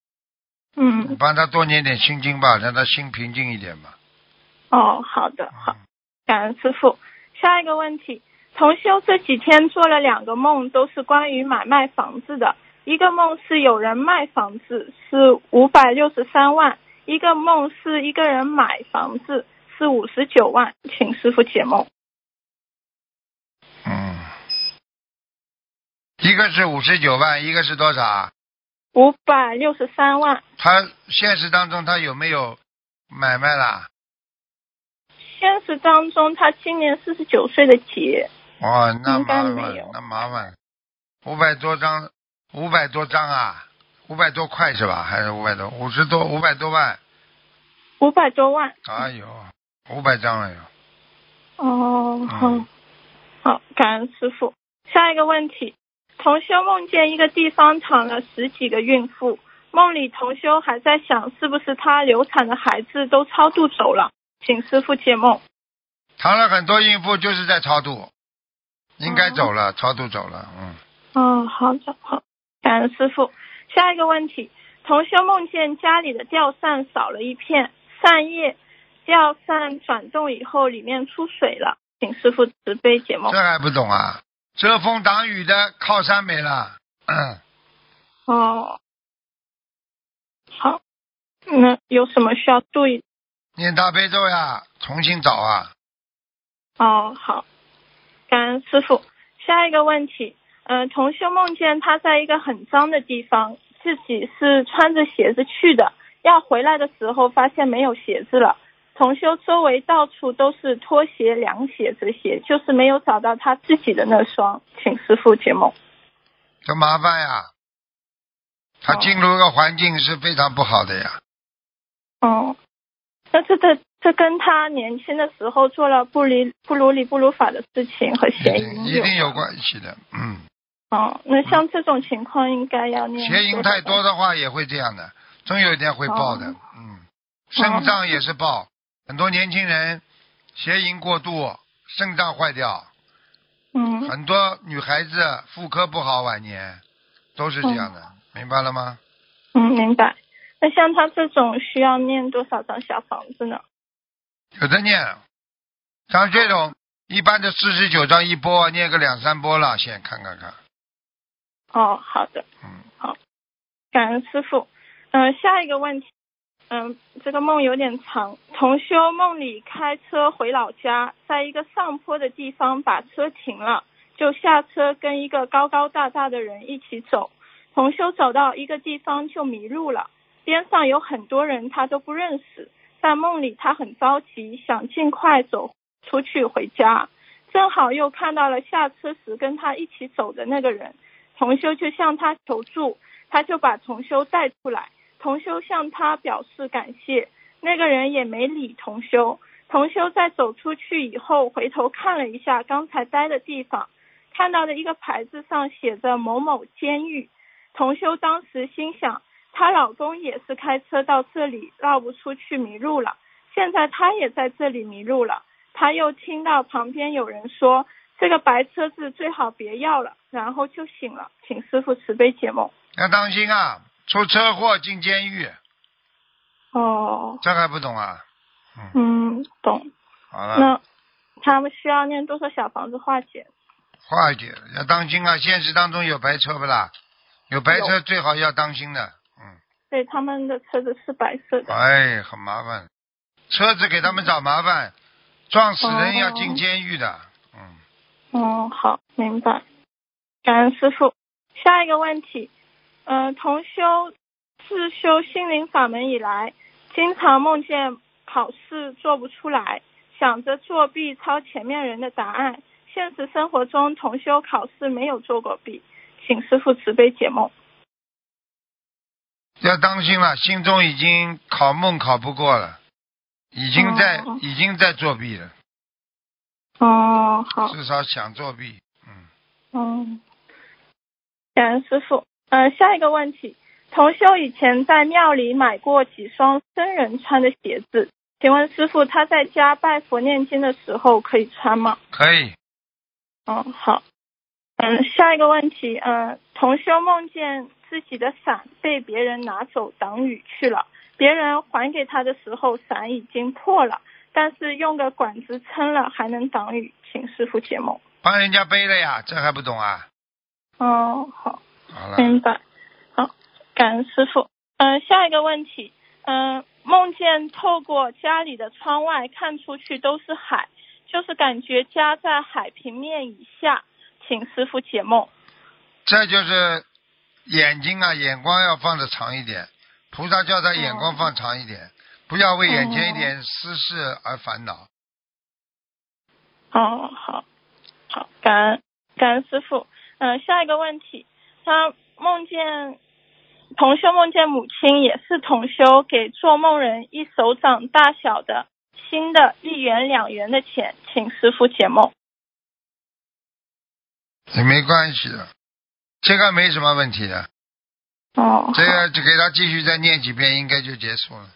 你嗯，帮他多念点心经吧，让他心平静一点吧。哦，好的，好，感恩师傅。下一个问题，同修这几天做了两个梦，都是关于买卖房子的。一个梦是有人卖房子，是五百六十三万；一个梦是一个人买房子，是五十九万。请师傅解梦。嗯，一个是五十九万，一个是多少？五百六十三万。他现实当中他有没有买卖啦？现实当中，他今年四十九岁的姐。哦，那麻烦那麻烦，五百多张，五百多张啊，五百多块是吧？还是五百多？五十多，五百多万？五百多万。哎呦，五百张了哟。哦，好、嗯好，感恩师傅。下一个问题，同修梦见一个地方躺了十几个孕妇，梦里同修还在想，是不是他流产的孩子都超度走了？请师傅解梦。躺了很多孕妇就是在超度，应该走了，超度走了，嗯。哦，好的，好，感恩师傅。下一个问题，同修梦见家里的吊扇少了一片，扇叶吊扇转动以后，里面出水了，请师傅慈悲解梦这。还不懂啊？遮风挡雨的靠山没了，嗯，哦，好，那有什么需要注意？念大悲咒呀，重新找啊。哦，好，感恩师傅。下一个问题，呃，同修梦见他在一个很脏的地方，自己是穿着鞋子去的，要回来的时候发现没有鞋子了。同修周围到处都是拖鞋、凉鞋这些，就是没有找到他自己的那双，请师傅解梦。这麻烦呀。他哦进入一个环境是非常不好的呀。哦，那这这这跟他年轻的时候做了不离不如理不如法的事情和一邪定淫一定有关。系的，嗯，哦，那像这种情况应该要念邪淫太多的。话也会这样的，总有一天会爆的，哦嗯，肾脏也是爆，很多年轻人邪淫过度，肾脏坏掉，嗯，很多女孩子妇科不好，晚年都是这样的，明白了吗？嗯，明白。那像他这种需要念多少张小房子呢？有的念，像这种一般的四十九张一波，念个两三波了，先看看看，哦，好的，嗯，好感恩师傅。嗯、下一个问题，嗯，这个梦有点长。同修梦里开车回老家，在一个上坡的地方把车停了，就下车跟一个高高大大的人一起走。同修走到一个地方就迷路了，边上有很多人他都不认识。在梦里他很着急，想尽快走出去回家，正好又看到了下车时跟他一起走的那个人，同修就向他求助，他就把同修带出来。同修向他表示感谢，那个人也没理同修。同修在走出去以后，回头看了一下刚才待的地方，看到的一个牌子上写着某某监狱。同修当时心想，她老公也是开车到这里绕不出去迷路了，现在她也在这里迷路了。她又听到旁边有人说这个白车子最好别要了，然后就醒了，请师傅慈悲解梦。要当心啊，出车祸进监狱，哦，这还不懂啊？嗯，嗯，懂。好了，那他们需要念多少小房子化解？化解要当心啊！现实当中有白车不啦？有白车最好要当心的，嗯，对，他们的车子是白色的。哎，很麻烦，车子给他们找麻烦，撞死人要进监狱的，嗯，哦，好，明白。感恩师傅。下一个问题，呃，同修自修心灵法门以来，经常梦见考试做不出来，想着作弊抄前面人的答案。现实生活中同修考试没有做过弊，请师傅慈悲解梦。要当心了，心中已经考梦考不过了，已经在、哦已经在作弊了，哦，好，至少想作弊。嗯，嗯，感恩师傅。呃，下一个问题，同修以前在庙里买过几双僧人穿的鞋子，请问师傅他在家拜佛念经的时候可以穿吗？可以。哦，好。嗯，下一个问题，嗯，同修梦见自己的伞被别人拿走挡雨去了，别人还给他的时候伞已经破了，但是用个管子撑了还能挡雨，请师傅解梦。帮人家背了呀，这还不懂啊？哦，好。好了，明白。好，感恩师傅。嗯、下一个问题，嗯、梦见透过家里的窗外看出去都是海，就是感觉家在海平面以下，请师傅解梦。这就是眼睛啊，眼光要放的长一点。菩萨叫他眼光放长一点，不要为眼前一点私事而烦恼。哦，好，好，感恩感恩师傅。嗯、下一个问题，他梦见同修梦见母亲也是同修给做梦人一手掌大小的新的一元两元的钱，请师傅解梦。也没关系的，这个没什么问题的。哦，这个就给他继续再念几遍，应该就结束了。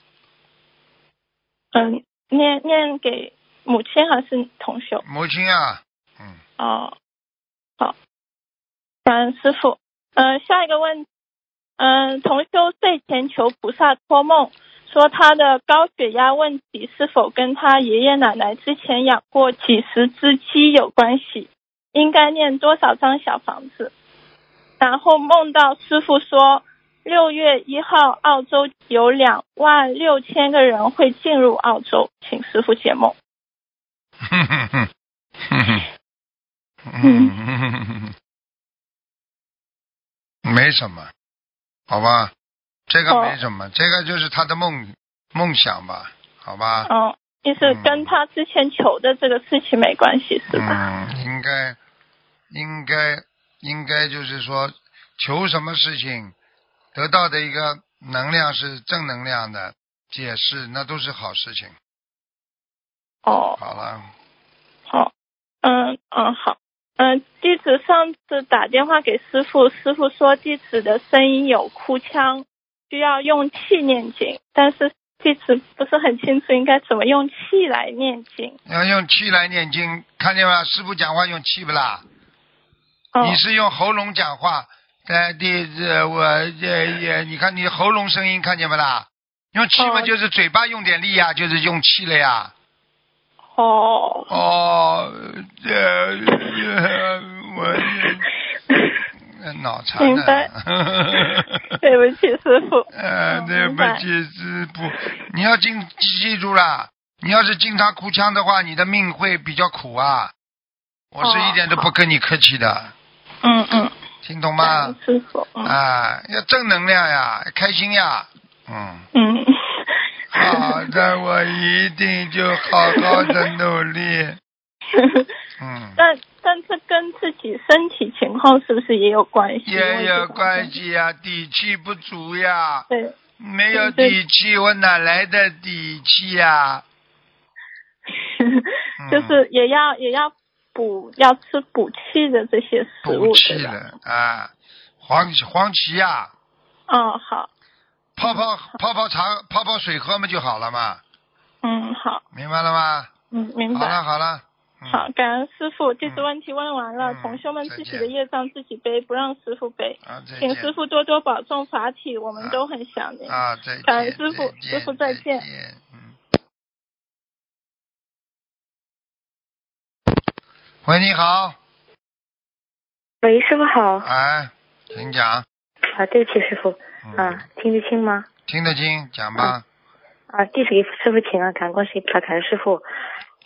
嗯，念念给母亲还是同修？母亲啊，嗯，哦，好，感恩师傅。嗯、下一个问，嗯、同修睡前求菩萨托梦，说他的高血压问题是否跟他爷爷奶奶之前养过几十只鸡有关系？应该念多少张小房子？然后梦到师傅说，六月一号澳洲有两万六千个人会进入澳洲，请师傅解梦。没什么，好吧，这个哦没什么，这个就是他的梦梦想吧，好吧，嗯，意思跟他之前求的这个事情没关系，是吧？嗯，应该，应该，应该就是说，求什么事情，得到的一个能量是正能量的解释，那都是好事情。哦，好了，好，嗯嗯好，嗯，弟子上次打电话给师傅，师傅说弟子的声音有哭腔，需要用气念经，但是弟子不是很清楚应该怎么用气来念经。要用气来念经，看见吗？师傅讲话用气不啦？哦你是用喉咙讲话，呃，弟子我也也，你看你喉咙声音看见不啦？用气嘛，哦就是嘴巴用点力呀，就是用气了呀。哦哦，这、呃、我呃脑残明白。对不起，师傅。对不起，师傅，你要记记住了，你要是经常哭腔的话，你的命会比较苦啊。我是一点都不跟你客气的，嗯嗯，听懂吗？师傅。嗯啊，要正能量呀，开心呀，嗯。嗯。好的，我一定就好好的努力。嗯，但但这跟自己身体情况是不是也有关系？也有关。系呀，底气不足呀，对，没有底气，我哪来的底气呀？就是也要也要补，要吃补气的这些食物，补气对吧？了啊，黄黄芪呀，嗯，好，泡泡泡泡茶，泡泡水喝嘛就好了嘛，嗯，好，明白了吗？嗯，明白好了。好了，嗯好，感恩师傅，弟子问题问完了，嗯同修们自己的业障自己背，不让师傅背。啊，请师傅多多保重法体，我们都很想您。啊，再见，感恩师傅师傅再见嗯。喂，你好，喂，师傅好。哎，请讲，啊，对不起，师傅。嗯啊，听得清吗？听得清，讲吧。啊，弟子给师傅请啊，感恩观世音菩萨，感恩师傅。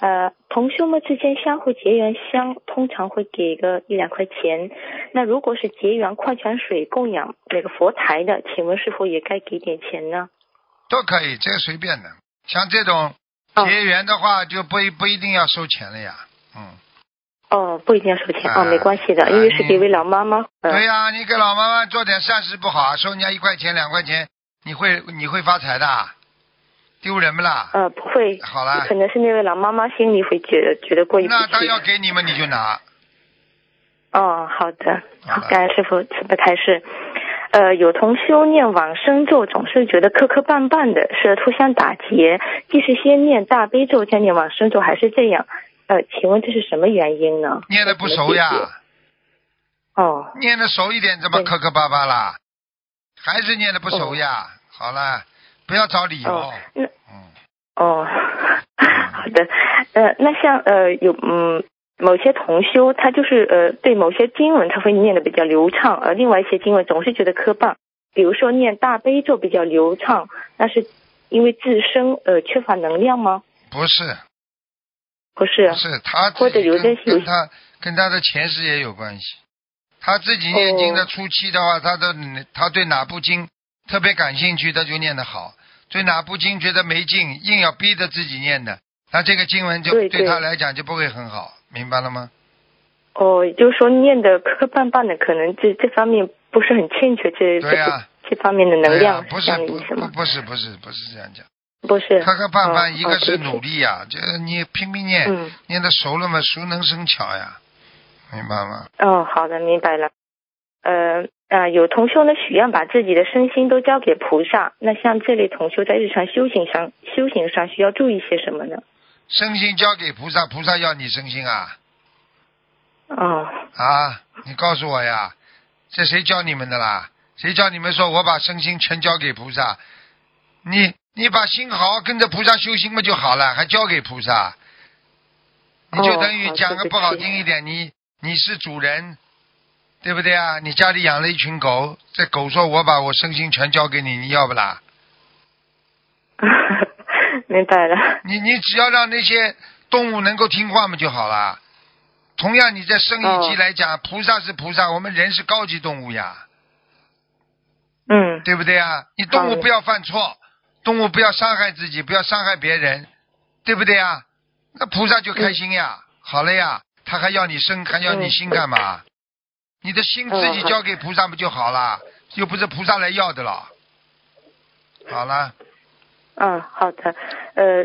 呃，同修们之间相互结缘香，通常会给个一两块钱。那如果是结缘矿泉水供养那个佛台的，请问是否也该给点钱呢？都可以，这个随便的。像这种哦结缘的话就不一不一定要收钱了呀。嗯，哦，不一定要收钱啊哦，没关系的，啊因为是给一位老妈妈。呃对呀、你给老妈妈做点善事不好啊，收人家一块钱两块钱，你会你会发财的，丢人不啦？呃，不会，好了可能是那位老妈妈心里会觉得觉得过意不那他。要给你们你就拿，哦，好的，好感恩师傅慈悲开示。呃，有同修念往生咒，总是觉得磕磕绊绊的，是互相打劫。即是先念大悲咒，再念往生咒，还是这样。呃，请问这是什么原因呢？念的不熟呀，哦，念的熟一点怎么磕磕巴巴啦？还是念的不熟呀？好了，不要找理由。哦，那嗯，哦，好的，呃，那像呃有嗯某些同修，他就是呃对某些经文他会念的比较流畅，而另外一些经文总是觉得磕绊。比如说念大悲咒比较流畅，那是因为自身呃缺乏能量吗？不是，不是不，是，他自或者有的跟他跟他的前世也有关系。他自己念经的初期的话，他的他对哪部经特别感兴趣，他就念得好；对哪部经觉得没劲，硬要逼着自己念的，那这个经文就对对他来讲就不会很好，明白了吗？哦，也就是说念的磕磕绊绊的，可能这这方面不是很欠缺这对呀这这方面的能量，不是不意思吗？不不是不是不是这样讲，不是，磕磕绊绊，哦一个是努力呀，就是你拼命念，嗯，念得熟了嘛，熟能生巧呀，明白吗？哦，好的，明白了。呃呃，有同修呢许愿把自己的身心都交给菩萨，那像这类同修在日常修行上修行上需要注意些什么呢？身心交给菩萨，菩萨要你身心啊哦，啊！你告诉我呀，这谁教你们的啦？谁教你们说我把身心全交给菩萨？你你把心好好跟着菩萨修行不就好了，还交给菩萨？你就哦等于讲个不好听一点，你你是主人，对不对啊？你家里养了一群狗，这狗说我把我身心全交给你，你要不啦？明白了。你你只要让那些动物能够听话嘛就好了。同样，你在生意级哦来讲，菩萨是菩萨，我们人是高级动物呀，嗯，对不对啊？你动物不要犯错，动物不要伤害自己，不要伤害别人，对不对啊？那菩萨就开心呀，好了呀，他还要你生，还要你心干嘛？你的心自己交给菩萨不就好了？又不是菩萨来要的了。好了，嗯，好的。呃，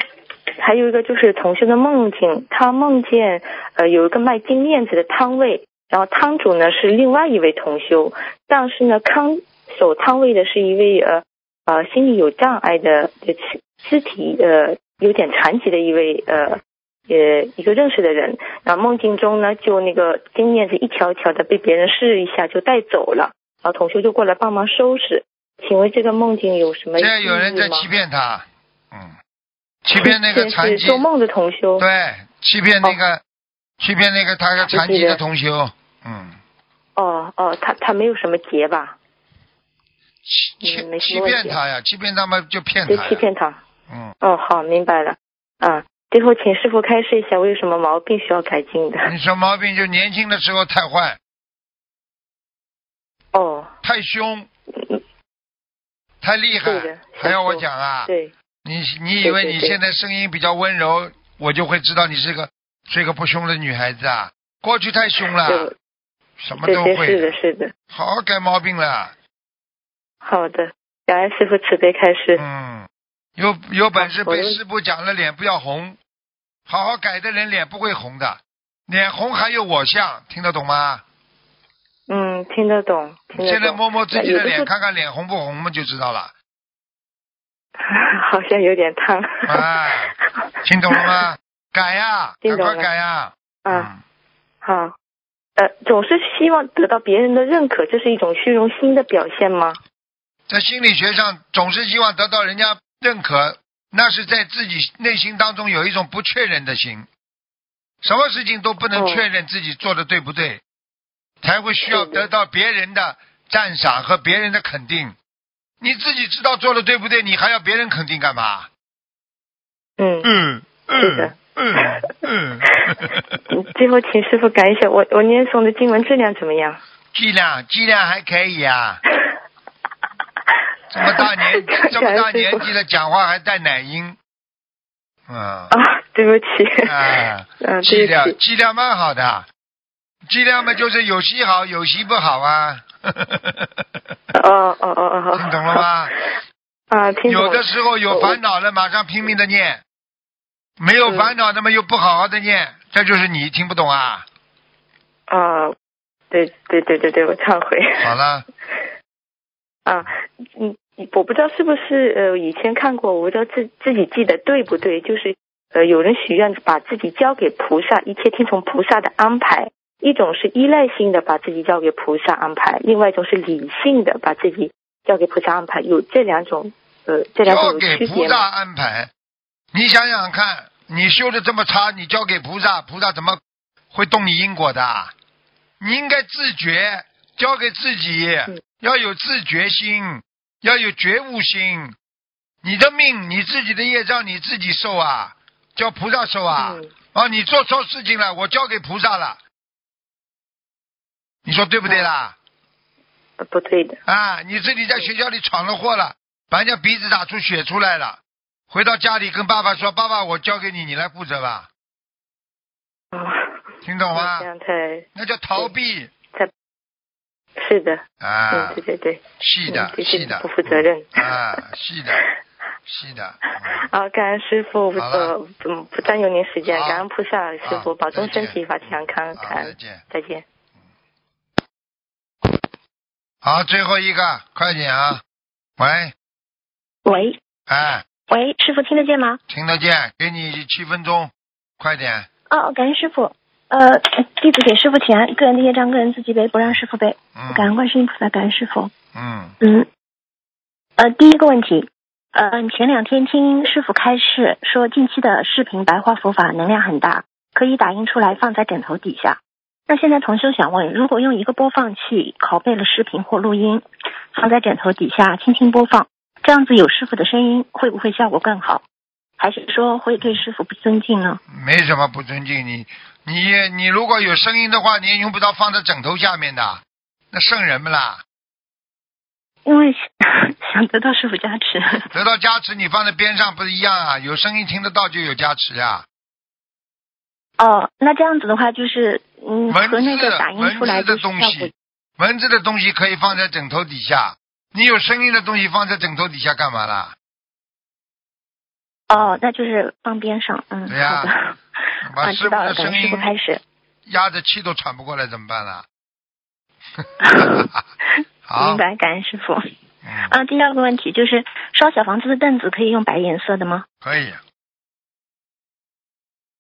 还有一个就是同学的梦境，他梦见呃有一个卖金链子的摊位，然后摊主呢是另外一位同修，但是呢看守摊位的是一位呃呃心理有障碍的呃肢肢体呃有点残疾的一位呃。呃，一个认识的人，然后梦境中呢，就那个金链子一条条的被别人试一下就带走了，然后同修就过来帮忙收拾。请问这个梦境有什么意义吗？这有人在欺骗他，嗯，欺骗那个残疾，做梦的同修。对，欺骗那个，欺骗那个他个残疾的同修，嗯，哦哦，他他没有什么结吧？欺欺欺骗他呀，欺骗他们就骗他就，欺骗他。嗯，哦，好，明白了。啊，最后请师傅开示一下，我有什么毛病需要改进的？你说毛病就年轻的时候太坏，哦，太凶，嗯。太厉害，还要我讲啊？对，你你以为你现在声音比较温柔，我就会知道你是个是个不凶的女孩子啊？过去太凶了，什么都会是的，是的。好好改毛病了。好的，感恩师傅慈悲开示。嗯，有有本事被师傅讲了，脸不要红，好好改的人脸不会红的，脸红还有我相，听得懂吗？嗯，听得懂，听得懂。现在摸摸自己的脸，看看脸红不红嘛，就知道了。好像有点烫。哎，听懂了吗？改呀，赶快改呀。啊，好。呃，总是希望得到别人的认可，这是一种虚荣心的表现吗？在心理学上，总是希望得到人家认可，那是在自己内心当中有一种不确认的心，什么事情都不能哦确认自己做的对不对，才会需要得到别人的赞赏和别人的肯定。你自己知道做的对不对，你还要别人肯定干嘛？嗯。嗯嗯嗯嗯 最后请师傅改一下，我我念诵的经文质量怎么样？质量质量还可以啊，这么大年 这么大年纪了，讲话还带奶音，嗯，啊，对不起，啊，嗯，剂量剂量蛮好的，剂量嘛就是有吸好，有吸不好啊。哦哦哦哦，听懂了？吗？啊，听懂。有的时候有烦恼了，马上拼命的念；没有烦恼，那么又不好好的念，这就是你听不懂啊。啊，对对对对对，我忏悔。好了，啊，嗯，我不知道是不是呃以前看过，我不知道自自己记得对不对，就是呃有人许愿把自己交给菩萨，一切听从菩萨的安排。一种是依赖性的把自己交给菩萨安排，另外一种是理性的把自己交给菩萨安排，有这两种呃这两种交给菩萨？安排。你想想看，你修的这么差，你交给菩萨，菩萨怎么会动你因果的？你应该自觉，交给自己，嗯要有自觉心，要有觉悟心。你的命，你自己的业障，你自己受啊，叫菩萨受啊。嗯啊，你做错事情了，我交给菩萨了。你说对不对啦？呃不对的，啊，你自己在学校里闯了祸了，把人家鼻子打出血出来了，回到家里跟爸爸说：“爸爸，我交给你，你来负责吧。啊，”听懂吗那叫逃避是的，啊嗯，对，对对，是的是的，不负责任。啊，是的，是的，嗯好，感恩师傅，不好了呃不不占用您时间，感恩菩萨，师傅保重身体，法体安康，好，感恩，再见。再见。好，最后一个，快点啊！喂，喂哎，喂，师傅听得见吗？听得见，给你七分钟，快点。哦，感恩师傅。呃，弟子给师傅请安，个人的业障个人自己背，不让师傅背。嗯感恩观世音菩萨，感恩师傅。嗯，嗯，呃，第一个问题，呃，前两天听师傅开示说，近期的视频白话佛法能量很大，可以打印出来放在枕头底下。那现在同修想问，如果用一个播放器拷贝了视频或录音，放在枕头底下轻轻播放，这样子有师傅的声音，会不会效果更好？还是说会对师傅不尊敬呢？没什么不尊敬你，你你如果有声音的话，你也用不着放在枕头下面的，那圣人们啦，因为想得到师傅加持。得到加持你放在边上不是一样啊？有声音听得到就有加持呀、哦，那这样子的话，就是嗯，文和那字个打印出来文字的东西，文字的东西可以放在枕头底下，你有声音的东西放在枕头底下干嘛啦？哦，那就是放边上，嗯，对呀啊，把师傅知道了，感恩师的声音傅开始。压着气都喘不过来怎么办啦？好明，白，感恩师傅。嗯，啊，第二个问题就是烧小房子的凳子可以用白颜色的吗？可以，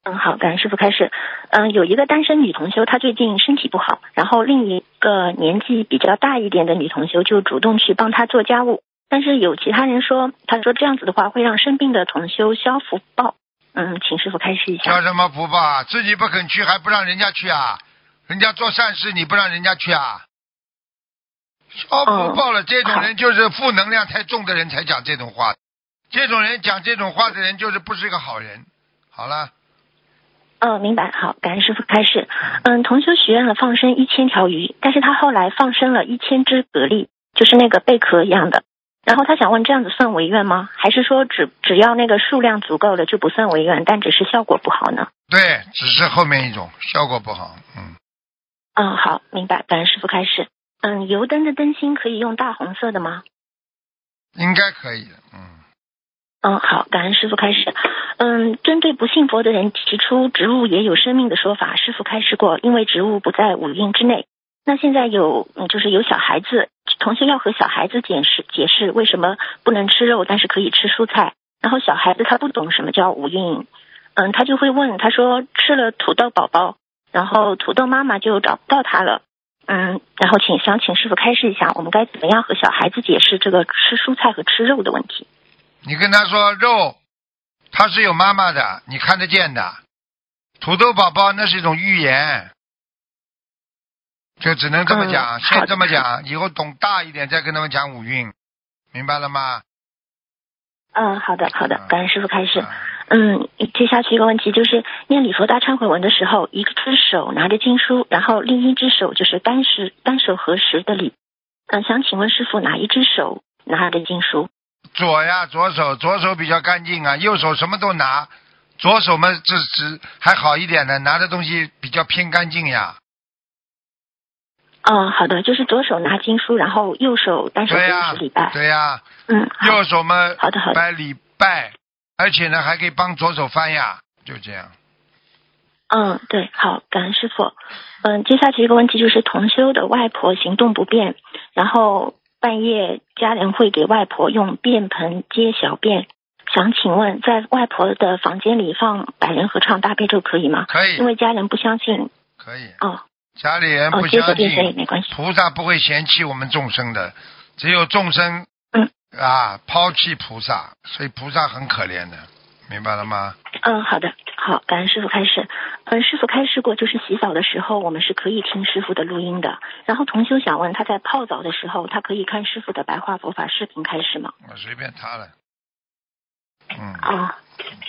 嗯，好，感恩师傅开始。嗯，有一个单身女同修，她最近身体不好，然后另一个年纪比较大一点的女同修就主动去帮她做家务，但是有其他人说，她说这样子的话会让生病的同修消福报。嗯，请师傅开示一下。叫什么福报啊？自己不肯去，还不让人家去啊？人家做善事，你不让人家去啊？消福报了，这种人就是负能量太重的人才讲这种话，这种人讲这种话的人就是不是一个好人。好了，嗯，明白。好，感恩师傅开示。嗯，同修许愿了放生一千条鱼，但是他后来放生了一千只蛤蜊，就是那个贝壳一样的。然后他想问，这样子算违愿吗？还是说只只要那个数量足够了就不算违愿，但只是效果不好呢？对，只是后面一种效果不好。嗯，嗯，好，明白。感恩师傅开始。嗯，油灯的灯芯可以用大红色的吗？应该可以。嗯，嗯，好，感恩师傅开始。嗯，针对不信佛的人提出植物也有生命的说法，师傅开示过，因为植物不在五蕴之内。那现在有，嗯，就是有小孩子，同学要和小孩子解释解释为什么不能吃肉，但是可以吃蔬菜。然后小孩子他不懂什么叫五蕴，嗯，他就会问，他说吃了土豆宝宝，然后土豆妈妈就找不到他了。嗯，然后请想请师傅开示一下，我们该怎么样和小孩子解释这个吃蔬菜和吃肉的问题？你跟他说肉，它是有妈妈的，你看得见的。土豆宝宝那是一种预言，就只能这么讲，嗯先这么讲，以后懂大一点再跟他们讲五运，明白了吗？嗯，好的，好的，感恩师傅开始。啊嗯，接下去一个问题就是，念礼佛大忏悔文的时候，一只手拿着经书，然后另一只手就是单手单手合十的礼。嗯，想请问师傅，哪一只手拿着经书？左呀，左手，左手比较干净啊，右手什么都拿，左手嘛，这只还好一点的，拿的东西比较偏干净呀。嗯，好的，就是左手拿经书，然后右手单手对呀、礼拜。对呀、嗯，右手嘛，好的好的拜礼拜，而且呢还可以帮左手翻呀，就这样。嗯，对，好，感恩师傅。嗯，接下去一个问题就是同修的外婆行动不便，然后半夜家人会给外婆用便盆接小便，想请问在外婆的房间里放百人合唱大悲咒可以吗？可以因为家人不相信。可以，哦家里人哦不，相信。菩萨不会嫌弃我们众生的，只有众生嗯啊抛弃菩萨，所以菩萨很可怜的，明白了吗？嗯，好的，好，感恩师傅开始。嗯，师傅开示过，就是洗澡的时候，我们是可以听师傅的录音的。然后同修想问，他在泡澡的时候，他可以看师傅的白话佛法视频开始吗？我随便他了，嗯，啊、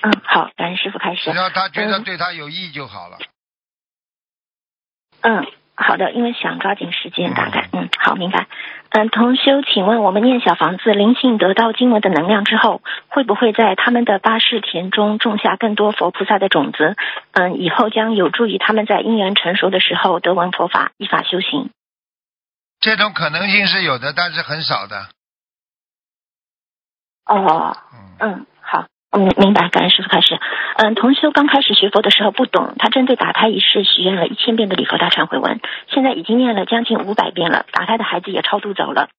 嗯，好，感恩师傅开始只。要他觉得嗯对他有益就好了。嗯，好的，因为想抓紧时间，大概嗯，好，明白。嗯，同修，请问我们念小房子灵性得到经文的能量之后，会不会在他们的八世田中种下更多佛菩萨的种子？嗯，以后将有助于他们在因缘成熟的时候得闻佛法，依法修行。这种可能性是有的，但是很少的。哦，嗯，嗯，明白，感恩师傅开始。嗯，同修刚开始学佛的时候不懂，他针对打胎一事许愿了一千遍的礼佛大忏悔文，现在已经念了将近五百遍了，打胎的孩子也超度走了。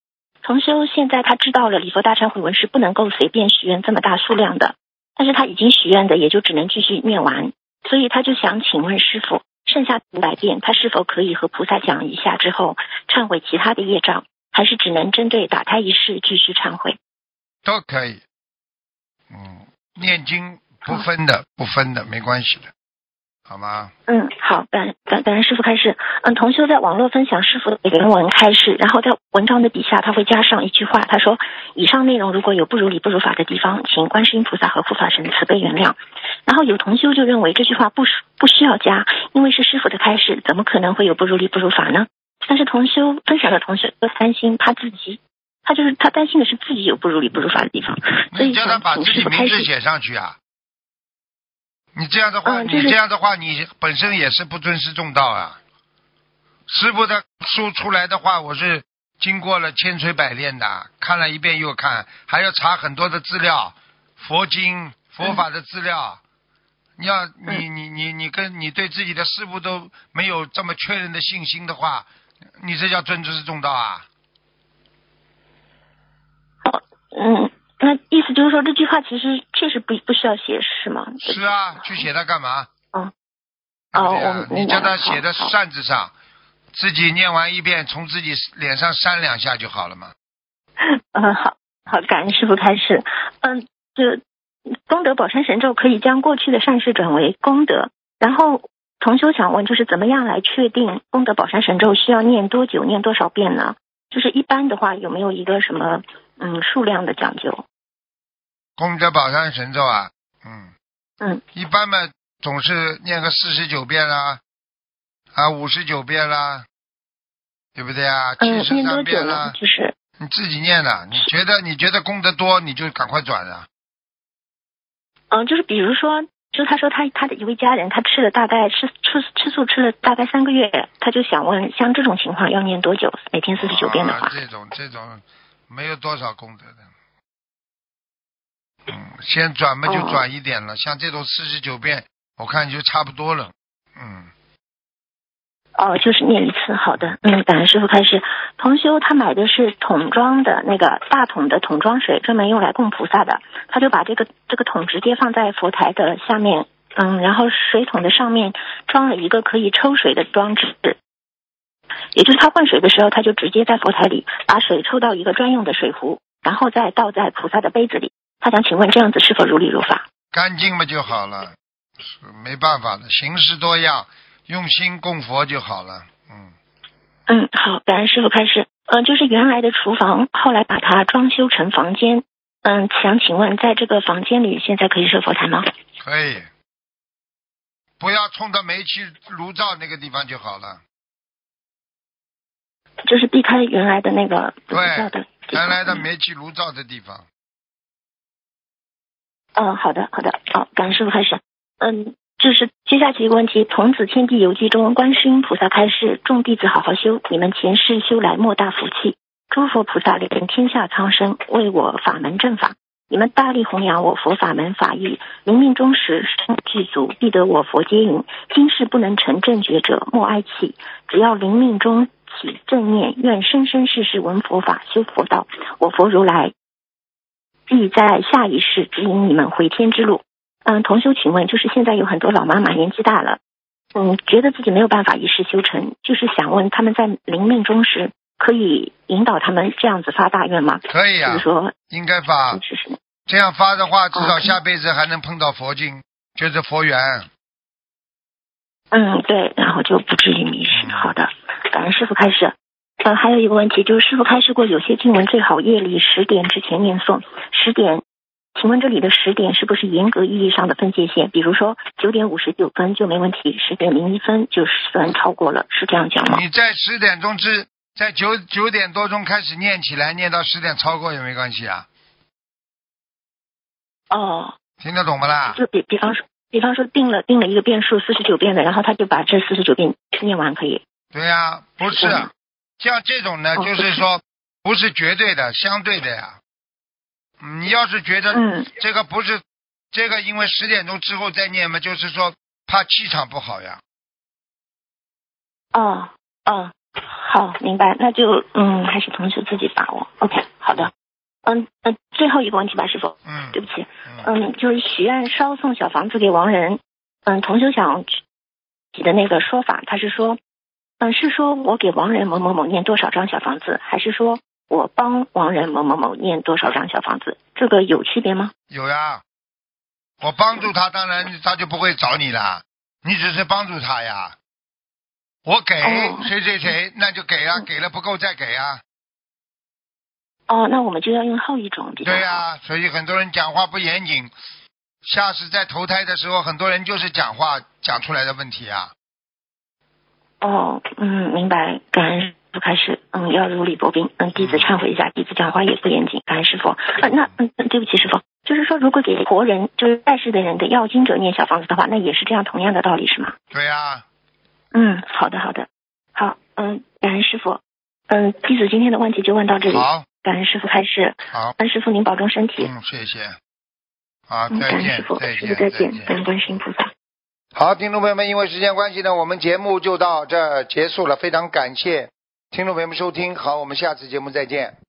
同修现在他知道了礼佛大忏悔文是不能够随便许愿这么大数量的，但是他已经许愿的也就只能继续念完，所以他就想请问师傅，剩下五百遍他是否可以和菩萨讲一下之后忏悔其他的业障，还是只能针对打胎一事继续忏悔？都可以。念经不分的，不分的，没关系的，好吗？嗯，好，感感感恩师傅开示。嗯，同修在网络分享师傅的原文开示，然后在文章的底下他会加上一句话，他说：“以上内容如果有不如理不如法的地方，请观世音菩萨和护法神慈悲原谅。”然后有同修就认为这句话不需不需要加，因为是师傅的开示，怎么可能会有不如理不如法呢？但是同修分享的同学都担心他自己，他就是他担心的是自己有不如理不如法的地方，所以你叫他把自己。名字写上去啊！你这样的话，嗯就是你这样的话，你本身也是不尊师重道啊。师傅的书出来的话，我是经过了千锤百炼的，看了一遍又看，还要查很多的资料，佛经、佛法的资料。你要你你你你跟你对自己的师傅都没有这么确认的信心的话，你这叫尊师重道啊？嗯，那意思就是说这句话其实确实不不需要写是吗？是啊，去写它干嘛？嗯啊哦我你叫他写在扇子上，自己念完一遍，从自己脸上扇两下就好了嘛。嗯，好好，感恩师傅开始。嗯，这功德宝山神咒可以将过去的善事转为功德。然后同修想问，就是怎么样来确定功德宝山神咒需要念多久、念多少遍呢？就是一般的话，有没有一个什么嗯数量的讲究？功德宝山神咒啊，嗯嗯，一般嘛总是念个四十九遍啦，啊五十九遍啦，对不对啊？嗯七，十三遍啦呢？，就是你自己念的。你觉得你觉得功德多，你就赶快转啊。嗯，就是比如说，就他说他他的一位家人，他吃了大概吃吃吃素吃了大概三个月，他就想问，像这种情况要念多久？每天四十九遍的话啊，，这种这种没有多少功德的。嗯，先转嘛就哦转一点了，像这种四十九遍，我看就差不多了。嗯，哦，就是念一次，好的，嗯，感恩师傅开始。同修他买的是桶装的那个大桶的桶装水，专门用来供菩萨的，他就把这个这个桶直接放在佛台的下面，嗯，然后水桶的上面装了一个可以抽水的装置，也就是他换水的时候，他就直接在佛台里把水抽到一个专用的水壶，然后再倒在菩萨的杯子里。他想请问这样子是否如理如法？干净嘛就好了，没办法的，形式多样，用心供佛就好了。嗯，嗯，好，感恩师傅开始。嗯、就是原来的厨房，后来把它装修成房间。嗯，想请问，在这个房间里，现在可以设佛台吗？可以，不要冲着煤气炉灶那个地方就好了。就是避开原来的那个不对。原来的煤气炉灶的地方，嗯，好的，好的，哦，感恩师傅开始。嗯，就是接下去一个问题，《童子天地游记》中，观世音菩萨开示：众弟子好好修，你们前世修来莫大福气。诸佛菩萨连天下苍生，为我法门正法。你们大力弘扬我佛法门法义，临命终时身具足，必得我佛接引。今世不能成正觉者，莫哀泣。只要临命中起正念，愿生生世世闻佛法，修佛道。我佛如来必在下一世指引你们回天之路。嗯，同修，请问，就是现在有很多老妈妈年纪大了，嗯，觉得自己没有办法一世修成，就是想问他们在临命终时。可以引导他们这样子发大愿吗？可以啊，就是说应该发。是是。这样发的话，至少下辈子还能碰到佛经，就是佛缘。嗯，对，然后就不至于迷失。好的，感恩师傅开始。呃，还有一个问题就是，师傅开示过，有些经文最好夜里十点之前念诵。十点，请问这里的十点是不是严格意义上的分界线？比如说九点五十九分就没问题，十点零一分就算超过了，是这样讲吗？你在十点钟之。在九九点多钟开始念起来，念到十点超过也没关系啊。哦，听得懂不啦？就比比方说，比方说定了定了一个变数四十九遍的，然后他就把这四十九遍念完可以。对呀，不是像这种呢，就是说不是绝对的，相对的呀。你要是觉得这个不是这个，因为十点钟之后再念嘛，就是说怕气场不好呀。哦哦。好，明白，那就嗯，还是同学自己把握。OK，好的，嗯嗯，最后一个问题吧，师傅。嗯。对不起，嗯，就是许愿烧送小房子给亡人，嗯，同学想起的那个说法，他是说，嗯，是说我给亡人某某某念多少张小房子，还是说我帮亡人某某某念多少张小房子？这个有区别吗？有呀，我帮助他，当然他就不会找你了，你只是帮助他呀。我给谁谁谁，那就给啊，给了不够再给啊。哦，那我们就要用后一种。对呀，所以很多人讲话不严谨，下次在投胎的时候，很多人就是讲话讲出来的问题啊。哦，嗯，明白。感恩不开始，嗯，要如履薄冰。嗯，弟子忏悔一下，弟子讲话也不严谨。感恩师傅。呃，那嗯，对不起，师傅，就是说，如果给活人，就是在世的人的要经者念小房子的话，那也是这样同样的道理是吗？对呀。嗯，好的，好的，好，嗯，感恩师傅，嗯，弟子今天的问题就问到这里，好，感恩师傅开示，好，恩师傅您保重身体，嗯，谢谢，好，再见，师傅，再见，再见，感恩观世音菩萨。好，听众朋友们，因为时间关系呢，我们节目就到这结束了，非常感谢听众朋友们收听，好，我们下次节目再见。